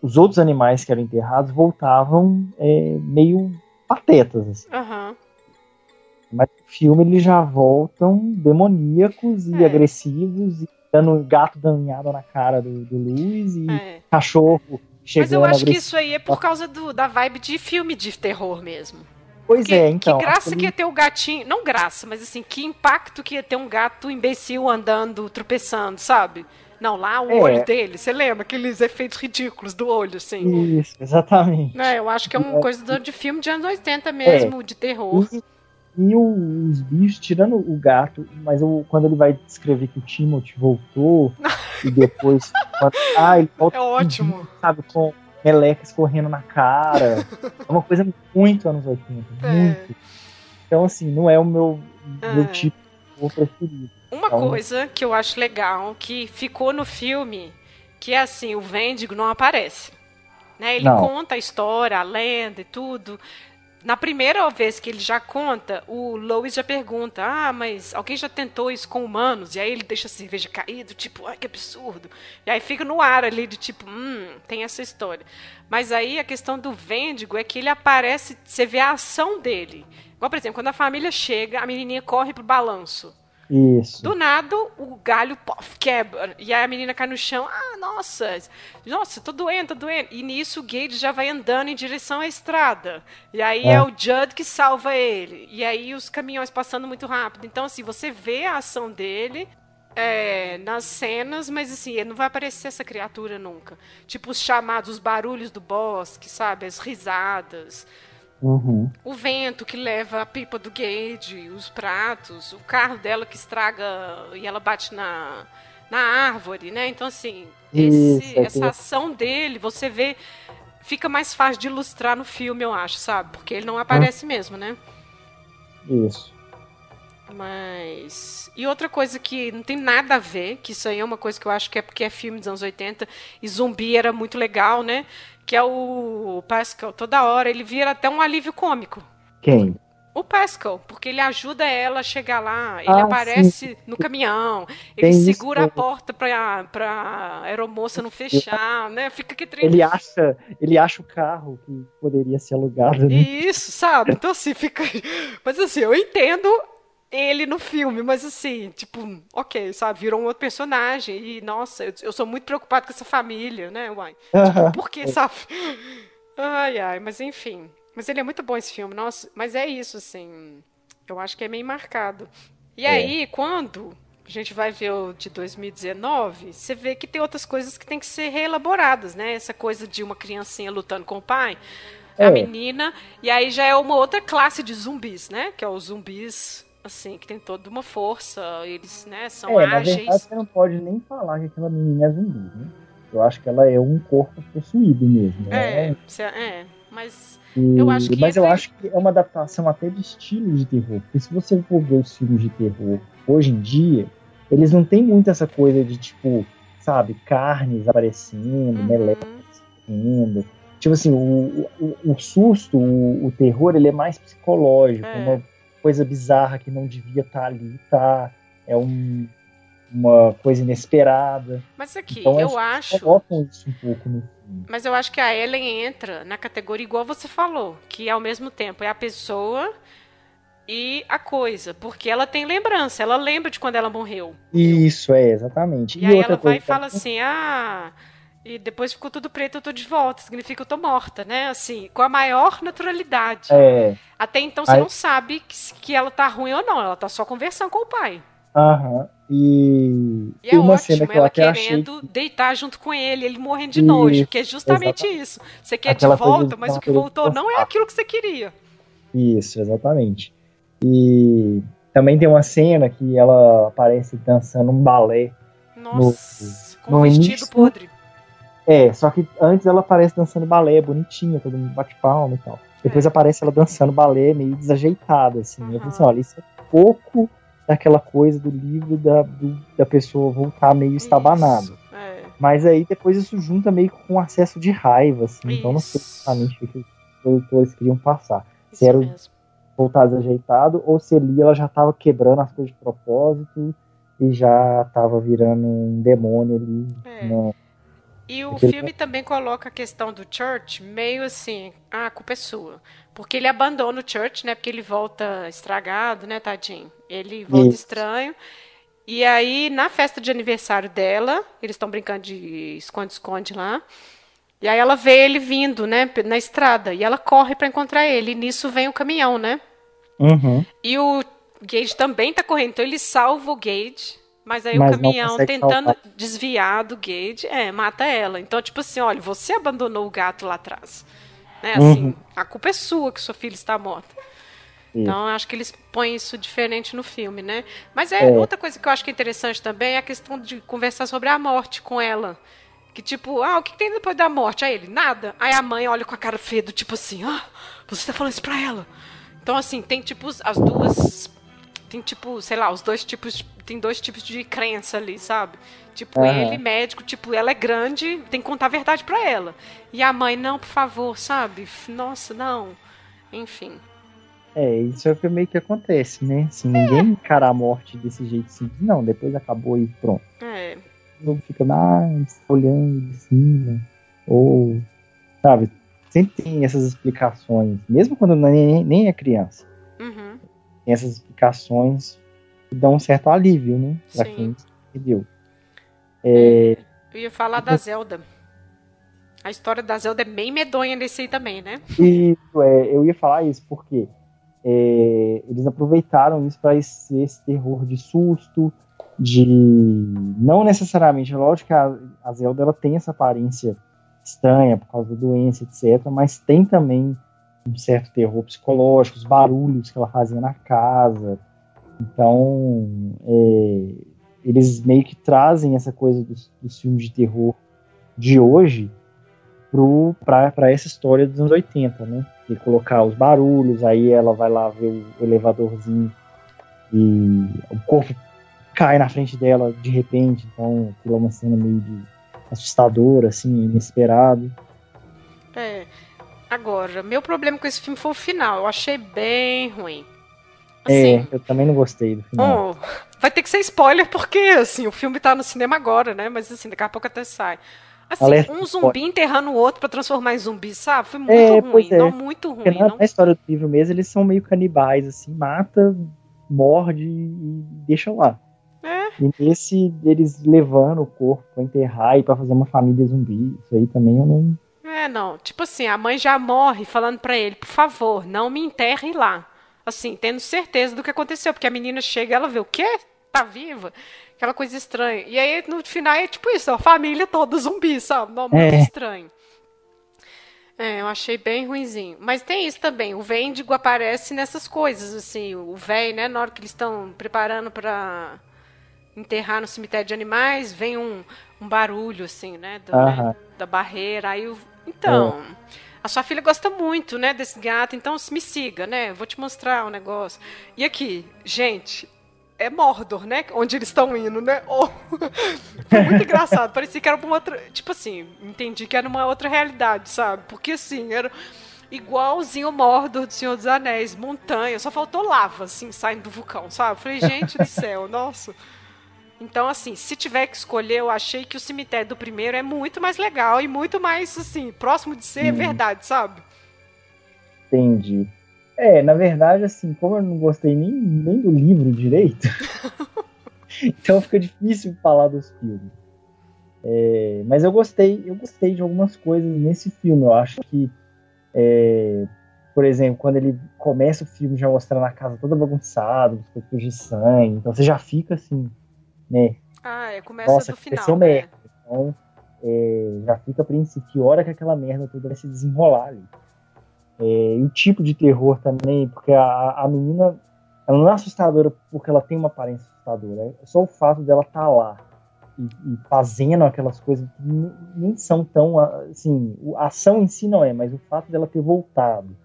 os outros animais que eram enterrados voltavam é, meio patetas, assim. Uhum. Mas no filme eles já voltam demoníacos e é. agressivos, e dando gato danhado na cara do, do Luiz e é. cachorro chegando. Mas eu acho que isso aí é por causa do, da vibe de filme de terror mesmo. Pois é, então. Que graça que ia ter o gatinho. Não graça, mas assim, que impacto que ia ter um gato imbecil andando, tropeçando, sabe? Não, lá o é. olho dele, você lembra aqueles efeitos ridículos do olho, assim? Isso, exatamente. É, eu acho que é uma coisa de filme de anos 80 mesmo, é. de terror. E, e os bichos, tirando o gato, mas eu, quando ele vai descrever que o Timothy voltou, <laughs> e depois. Ah, ele volta. É ótimo. Sabe, com melecas correndo na cara. <laughs> É uma coisa muito anos 80. É. Muito. Então, assim, não é o meu, é. meu tipo preferido. Uma então, coisa que eu acho legal, que ficou no filme, que é assim, o Vendigo não aparece. Né? Ele não. conta a história, a lenda e tudo na primeira vez que ele já conta, o Lois já pergunta: Ah, mas alguém já tentou isso com humanos? E aí ele deixa a cerveja caído, tipo, ai que absurdo. E aí fica no ar ali, de tipo, hum, tem essa história. Mas aí a questão do Vendigo é que ele aparece, você vê a ação dele. Igual, por exemplo, quando a família chega, a menininha corre pro balanço. Isso. Do nada, o galho pof, quebra. E aí a menina cai no chão. Ah, nossa, nossa, tô doendo, tô doendo. E nisso o Gage já vai andando em direção à estrada. E aí é, é o Judd que salva ele. E aí os caminhões passando muito rápido. Então, assim, você vê a ação dele. É, nas cenas, mas assim, ele não vai aparecer essa criatura nunca. Tipo, os chamados, os barulhos do bosque, sabe? As risadas. Uhum. O vento que leva a pipa do Gage, os pratos, o carro dela que estraga e ela bate na, na árvore, né? Então, assim, esse, Isso, essa ação dele, você vê, fica mais fácil de ilustrar no filme, eu acho, sabe? Porque ele não aparece mesmo, né? Isso. Mas. E outra coisa que não tem nada a ver, que isso aí é uma coisa que eu acho que é porque é filme dos anos 80 e zumbi era muito legal, né? Que é o Pascal. Toda hora ele vira até um alívio cômico. Quem? O Pascal, porque ele ajuda ela a chegar lá, ele ah, aparece sim. no caminhão, ele Tem segura isso. a porta pra, pra aeromoça não fechar, né? Fica que trem... Ele acha, ele acha o carro que poderia ser alugado. Né? Isso, sabe? Então assim, fica. Mas assim, eu entendo ele no filme, mas assim, tipo, ok, sabe, virou um outro personagem. E, nossa, eu, eu sou muito preocupado com essa família, né, uai? Tipo, por que, sabe? Ai, ai, mas enfim. Mas ele é muito bom esse filme, nossa. Mas é isso, assim. Eu acho que é meio marcado. E é. aí, quando a gente vai ver o de 2019, você vê que tem outras coisas que tem que ser reelaboradas, né? Essa coisa de uma criancinha lutando com o pai, é. a menina, e aí já é uma outra classe de zumbis, né? Que é os zumbis assim, que tem toda uma força, eles, né, são é, ágeis. Na verdade, você não pode nem falar que aquela menina é zumbi, né? Eu acho que ela é um corpo possuído mesmo. Né? É, é, mas e, eu acho que. Mas eu acho que é uma adaptação até de estilo de terror. Porque se você for ver os filmes de terror hoje em dia, eles não têm muito essa coisa de, tipo, sabe, carnes aparecendo, uhum. aparecendo. Tipo assim, o, o, o susto, o, o, terror, ele é mais psicológico. É. Uma coisa bizarra que não devia estar tá ali, tá? É um, uma coisa inesperada. Mas aqui, então, eu acho. Colocam isso um pouco no filme. Mas eu acho que a Ellen entra na categoria igual você falou, que ao mesmo tempo é a pessoa e a coisa, porque ela tem lembrança, ela lembra de quando ela morreu. Isso, é, exatamente. E, e aí ela vai e fala assim: ah, e depois ficou tudo preto, eu tô de volta. Significa que eu tô morta, né? Assim, com a maior naturalidade. É. Até então você Aí... não sabe que, que ela tá ruim ou não. Ela tá só conversando com o pai. Aham. E, e é uma ótimo, cena que ela querendo que... deitar junto com ele, ele morrendo de nojo, que é justamente exatamente. isso. Você quer Aquela de volta, mas o que voltou não é aquilo que você queria. Isso, exatamente. E também tem uma cena que ela aparece dançando um balé. Nossa, no, com um vestido início, podre. É, só que antes ela aparece dançando balé, bonitinha, todo mundo bate palma e tal. Depois é. aparece ela dançando balé meio desajeitada, assim. Uhum. Eu falei assim, olha, isso é pouco daquela coisa do livro da, do, da pessoa voltar meio estabanado. É. Mas aí depois isso junta meio com um acesso de raiva, assim. Isso. Então não sei exatamente o que os produtores queriam passar. Isso se era mesmo. voltar desajeitado ou se ali ela já tava quebrando as coisas de propósito e já tava virando um demônio ali. É. No, e o Aquele... filme também coloca a questão do Church meio assim, ah, a culpa é sua. Porque ele abandona o Church, né? Porque ele volta estragado, né, tadinho? Ele volta Isso. estranho. E aí, na festa de aniversário dela, eles estão brincando de esconde-esconde lá. E aí ela vê ele vindo, né, na estrada. E ela corre para encontrar ele. E nisso vem o caminhão, né? Uhum. E o Gage também tá correndo. Então ele salva o Gage mas aí Mas o caminhão tentando salvar. desviar do gate, é, mata ela. Então, tipo assim, olha, você abandonou o gato lá atrás. Né? Assim, uhum. a culpa é sua que sua filha está morta. Então, acho que eles põem isso diferente no filme, né? Mas é, é, outra coisa que eu acho que é interessante também é a questão de conversar sobre a morte com ela. Que tipo, ah, o que tem depois da morte? Aí ele, nada. Aí a mãe olha com a cara feia do tipo assim, ah, você tá falando isso pra ela. Então, assim, tem tipo as duas tem tipo, sei lá, os dois tipos, tem dois tipos de crença ali, sabe? Tipo, uhum. ele médico, tipo, ela é grande, tem que contar a verdade para ela. E a mãe, não, por favor, sabe? Nossa, não. Enfim. É, isso é o que meio que acontece, né? Assim, ninguém é. encara a morte desse jeito simples, não. Depois acabou e pronto. É. Não fica mais olhando de cima. Ou, sabe? Sempre tem essas explicações, mesmo quando nem, nem é criança. Tem essas explicações que dão um certo alívio, né? Pra Sim. quem entendeu. É, Eu ia falar da Zelda. A história da Zelda é bem medonha nesse aí também, né? Isso, é, eu ia falar isso porque é, eles aproveitaram isso para esse, esse, terror de susto, de não necessariamente, lógico que a, a, Zelda ela tem essa aparência estranha por causa da doença, etc, mas tem também um certo terror psicológico, os barulhos que ela fazia na casa. Então, é, eles meio que trazem essa coisa dos, dos filmes de terror de hoje para essa história dos anos 80, né? De colocar os barulhos, aí ela vai lá ver o elevadorzinho e o corpo cai na frente dela de repente, então aquilo é uma cena meio assustadora, assim, inesperado. É. Agora, meu problema com esse filme foi o final. Eu achei bem ruim. Assim, é, eu também não gostei do final. Oh, vai ter que ser spoiler porque, assim, o filme tá no cinema agora, né? Mas, assim, daqui a pouco até sai. Assim, Alerta um zumbi enterrando o outro para transformar em zumbi, sabe? Foi muito é, ruim. É. Não, muito ruim. Na, não... na história do livro mesmo, eles são meio canibais, assim, mata, morde e deixa lá. É. E nesse, eles levando o corpo pra enterrar e pra fazer uma família zumbi. Isso aí também eu não. É, não. Tipo assim, a mãe já morre falando pra ele, por favor, não me enterre lá. Assim, tendo certeza do que aconteceu. Porque a menina chega e ela vê o quê? Tá viva? Aquela coisa estranha. E aí, no final, é tipo isso, a família toda zumbi, sabe? Não, muito é. estranho. É, eu achei bem ruinzinho. Mas tem isso também, o Vendigo aparece nessas coisas, assim, o velho, né, na hora que eles estão preparando para enterrar no cemitério de animais, vem um, um barulho, assim, né, do, uh -huh. né da barreira, aí o... Então, uh. a sua filha gosta muito, né, desse gato, então me siga, né, vou te mostrar um negócio. E aqui, gente, é Mordor, né? Onde eles estão indo, né? <laughs> Oh. Foi muito engraçado. Parecia que era uma outra. Tipo assim, entendi que era uma outra realidade, sabe? Porque assim, era igualzinho o Mordor do Senhor dos Anéis, montanha, só faltou lava, assim, saindo do vulcão, sabe? Falei, gente do céu, nossa. Então, assim, se tiver que escolher, eu achei que o cemitério do primeiro é muito mais legal e muito mais, assim, próximo de ser hum. verdade, sabe? Entendi. É, na verdade, assim, como eu não gostei nem, nem do livro direito, <laughs> então fica difícil falar dos filmes. É, mas eu gostei, eu gostei de algumas coisas nesse filme. Eu acho que, é, por exemplo, quando ele começa o filme já mostrando a casa toda bagunçada, os coisas de sangue, então você já fica assim, né? Ah, é, começa Nossa, do final. Né? Merda. Então, é, já fica apreensivo. Que hora que aquela merda toda vai se desenrolar ali. É, e o tipo de terror também, porque a, a menina ela não é assustadora porque ela tem uma aparência assustadora, é só o fato dela estar tá lá e, e, fazendo aquelas coisas que nem são tão assim, a ação em si não é, mas o fato dela ter voltado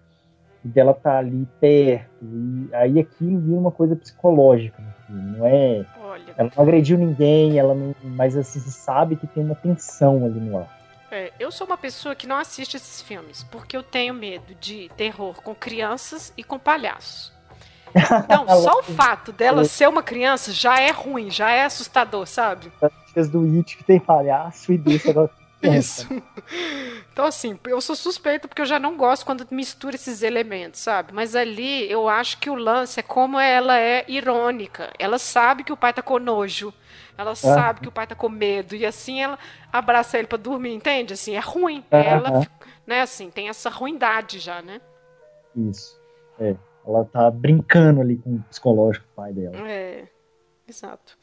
e dela estar tá ali perto e aí aquilo vira uma coisa psicológica filme, não é? Olha. Ela não agrediu ninguém, ela não, mas assim se sabe que tem uma tensão ali no ar. É, eu sou uma pessoa que não assiste esses filmes, porque eu tenho medo de terror com crianças e com palhaços. Então, <laughs> só o fato dela ser uma criança já é ruim, já é assustador, sabe? As do It que tem palhaço e desse agora. Isso. Então, assim, eu sou suspeita porque eu já não gosto quando mistura esses elementos, sabe? Mas ali eu acho que o lance é como ela é irônica. Ela sabe que o pai tá com nojo. Ela sabe que o pai tá com medo. E assim ela abraça ele para dormir, entende? Assim, é ruim. Ela, né, assim, tem essa ruindade já, né? Isso. É. Ela tá brincando ali com o psicológico do pai dela. É. Exato.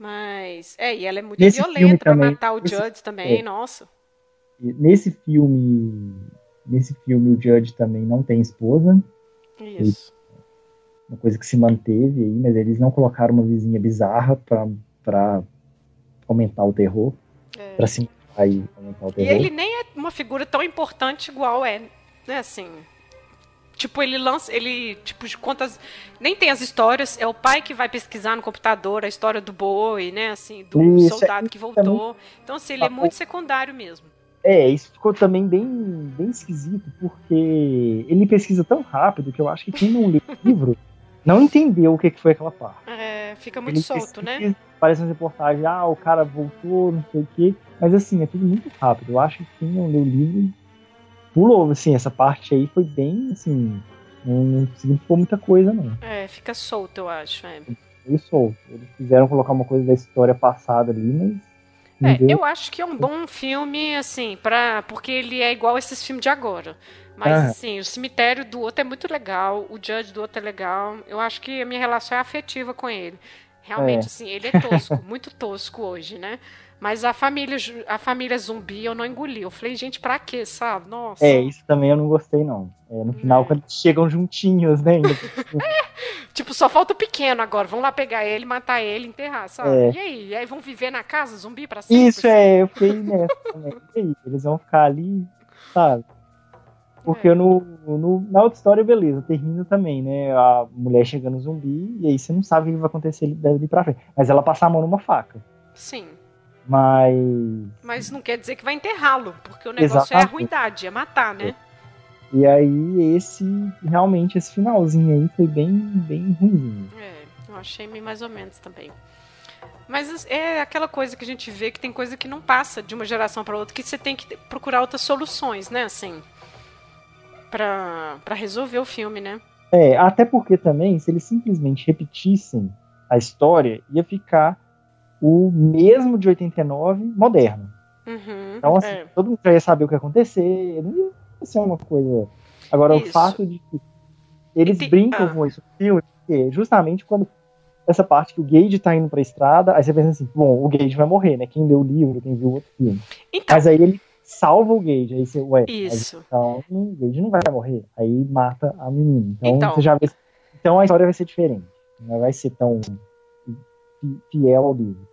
Mas. É, e ela é muito Nesse violenta pra também, matar o Judge também, é. nossa. Nesse filme. Nesse filme o Judge também não tem esposa. Isso. Ele, uma coisa que se manteve aí, mas eles não colocaram uma vizinha bizarra pra para aumentar o terror. É. Pra sim aí aumentar o terror. E ele nem é uma figura tão importante igual é, né, assim. Tipo, ele lança, ele, tipo, quantas. Nem tem as histórias, é o pai que vai pesquisar no computador a história do boi, né? Assim, do Isso, soldado é, que voltou. então, assim, ele é muito secundário mesmo. É, isso ficou também bem, bem esquisito, porque ele pesquisa tão rápido que eu acho que quem não leu o <laughs> livro não entendeu o que, foi aquela parte. É, fica muito Ele solto, né? pesquisa, Parece uma reportagem, ah, o cara voltou, não sei o quê. Mas assim, é tudo muito rápido. Eu acho que quem não leu o livro pulou, assim, essa parte aí foi bem, assim, não, não significou muita coisa, não. É, fica solto, eu acho. É. Foi solto. Eles quiseram colocar uma coisa da história passada ali, mas. É, eu acho que é um bom filme, assim, pra, porque ele é igual a esses filmes de agora. Mas, Ah. assim, o cemitério do outro é muito legal, o Judge do outro é legal. Eu acho que a minha relação é afetiva com ele. Realmente, É. assim, ele é tosco, <laughs> muito tosco hoje, né? Mas a família, a família zumbi eu não engoli. Eu falei, gente, pra quê, sabe? Nossa. É, isso também eu não gostei, não. É, no final, É. quando eles chegam juntinhos, né? Ainda. <laughs> Tipo, só falta o pequeno agora. Vão lá pegar ele, matar ele, enterrar, sabe? É. E aí? E aí vão viver na casa zumbi pra sempre? Isso é, eu fiquei nessa também. E aí, eles vão ficar ali, sabe? Porque É. no, no- na outra história, beleza, termina também, né? A mulher chegando zumbi, e aí você não sabe o que vai acontecer dali pra frente. Mas ela passa a mão numa faca. Sim. Mas. Mas não quer dizer que vai enterrá-lo, porque o negócio é a Exatamente. ruindade, é matar, né? E aí, esse, realmente, esse finalzinho aí foi bem, bem ruim. É, eu achei meio mais ou menos também. Mas é aquela coisa que a gente vê que tem coisa que não passa de uma geração para outra, que você tem que procurar outras soluções, né, assim, pra resolver o filme, né? É, até porque também, se eles simplesmente repetissem a história, ia ficar o mesmo de 89 moderno. Uhum, Então, assim, é. todo mundo já ia saber o que ia acontecer, não ia ser uma coisa. Agora, Isso. o fato de que eles E tem- brincam ah. com isso no filme, porque justamente quando essa parte que o Gage tá indo pra estrada, aí você pensa assim, bom, o Gage vai morrer, né? Quem leu o livro, quem viu o outro filme. Então, Mas aí ele salva o Gage, aí você, ué, isso. então o Gage não vai morrer. Aí mata a menina. Então, Então. você já vê. Então a história vai ser diferente. Não vai ser tão fi- fiel ao livro.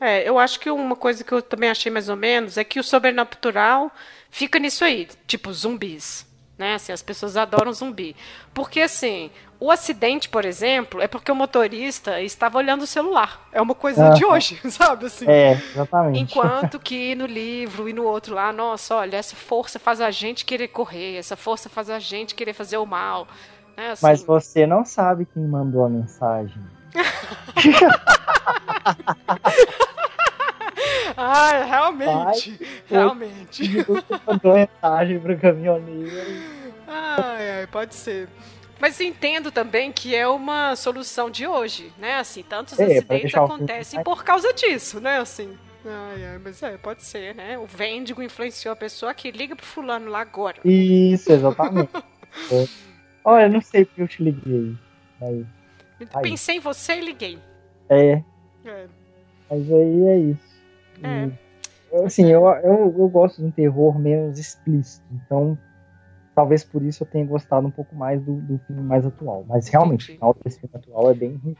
É, eu acho que uma coisa que eu também achei mais ou menos é que o sobrenatural fica nisso aí, tipo zumbis, né? Assim, as pessoas adoram zumbi. Porque assim, o acidente, por exemplo, é porque o motorista estava olhando o celular. É uma coisa de Aham. hoje, <laughs> sabe assim? É, exatamente. Enquanto que no livro e no outro lá, nossa, olha, essa força faz a gente querer correr, essa força faz a gente querer fazer o mal. Né? Assim, Mas você não sabe quem mandou a mensagem. <laughs> Ah, realmente. realmente. Que você mandou mensagem pro caminhoneiro. Ai, ai, pode ser. Mas entendo também que é uma solução de hoje, né? Assim, tantos É, acidentes acontecem por causa disso, né? Assim. Ai, ai, mas é, pode ser, né? O Vendigo influenciou a pessoa que liga pro fulano lá agora. Isso, exatamente. <laughs> Olha, não sei porque eu te liguei. Aí, Aí. Pensei em você e liguei. é, É. mas aí é isso. É. E, eu, assim, eu, eu, eu gosto de um terror menos explícito. Então, talvez por isso eu tenha gostado um pouco mais do, do filme mais atual. Mas realmente, Entendi. o final desse filme atual é bem ruim.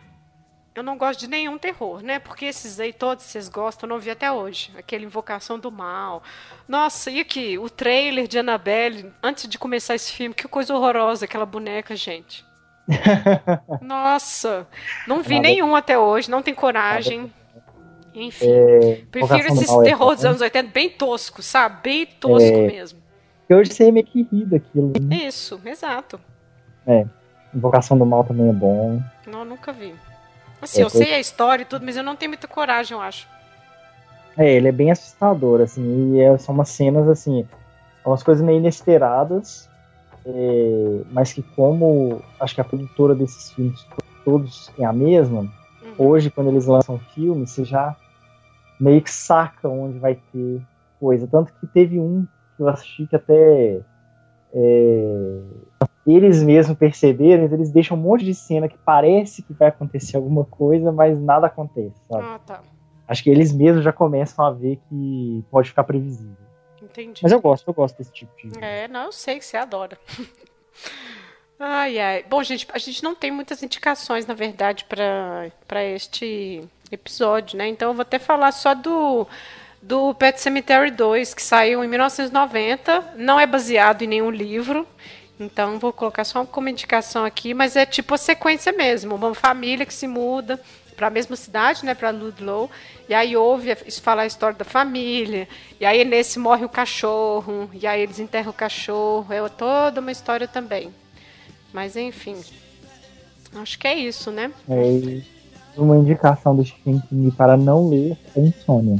Eu não gosto de nenhum terror, né? Porque esses aí todos vocês gostam, eu não vi até hoje. Aquele Invocação do Mal. Nossa, e aqui, o trailer de Annabelle, antes de começar esse filme, que coisa horrorosa aquela boneca, gente. <laughs> Nossa, não vi Annabelle- nenhum até hoje, não tem coragem. Enfim, É, prefiro esses é terror dos bom. anos 80 bem tosco, sabe? Bem tosco É. mesmo. Porque hoje você meio que ri daquilo. Né? Isso, exato. Invocação do Mal também é bom. Não, nunca vi. Assim, É, eu sei a história e tudo, mas eu não tenho muita coragem, eu acho. É, ele é bem assustador, assim, e é- são umas cenas, assim, umas coisas meio inesperadas, é, mas que como acho que a produtora desses filmes todos é a mesma, Uhum. hoje quando eles lançam filme, você já meio que saca onde vai ter coisa. Tanto que teve um que eu assisti que até é, eles mesmos perceberam, então eles deixam um monte de cena que parece que vai acontecer alguma coisa, mas nada acontece, sabe? Ah, tá. Acho que eles mesmos já começam a ver que pode ficar previsível. Entendi. Mas eu gosto, eu gosto desse tipo de. É, não, eu sei que você adora. <laughs> ai, ai. Bom, gente, a gente não tem muitas indicações, na verdade, para este episódio, né? Então eu vou até falar só do, do Pet Cemetery 2, que saiu em 1990. Não é baseado em nenhum livro. Então vou colocar só como indicação aqui, mas é tipo a sequência mesmo. Uma família que se muda para a mesma cidade, né, para Ludlow, e aí ouve falar a história da família, e aí nesse morre o cachorro, e aí eles enterram o cachorro, é toda uma história também. Mas enfim, acho que é isso, né? É uma indicação do Stephen King para não ler é Insônia.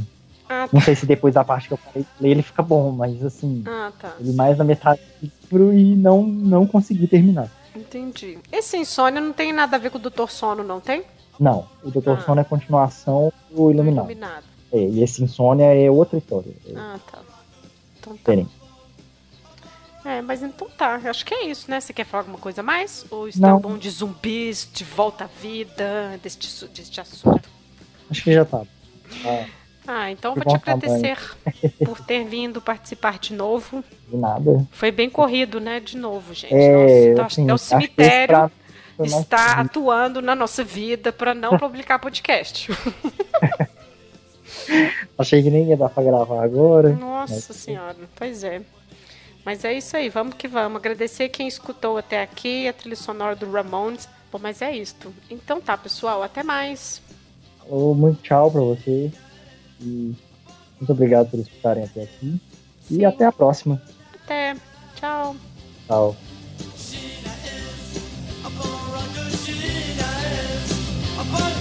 Ah, tá. Não sei se depois da parte que eu falei ler ele fica bom, mas assim, ah, tá. ele mais na metade do livro e não, não consegui terminar. Entendi. Esse Insônia não tem nada a ver com o Doutor Sono, não tem? Não, o Doutor ah. Sono é continuação do Iluminado. Iluminado. É, e esse Insônia é outra história. É ah, tá. Então tá. Diferente. É, mas então tá. Acho que é isso, né? Você quer falar alguma coisa mais? Ou está não. bom de zumbis, de volta à vida, deste, deste assunto? Acho que já tá. Ah. Ah, então vou te agradecer por ter vindo participar de novo. De nada. Foi bem corrido, né? De novo, gente. É, Nossa, assim, até o cemitério está atuando na nossa vida para não <laughs> publicar podcast. <laughs> Achei que nem ia dar para gravar agora. Nossa mas... senhora, pois é. Mas é isso aí, vamos que vamos. Agradecer quem escutou até aqui, a trilha sonora do Ramones. Bom, mas é isto. Então tá, pessoal, até mais. muito tchau para vocês. E muito obrigado por escutarem até aqui. E até a próxima. Até. Tchau. Tchau.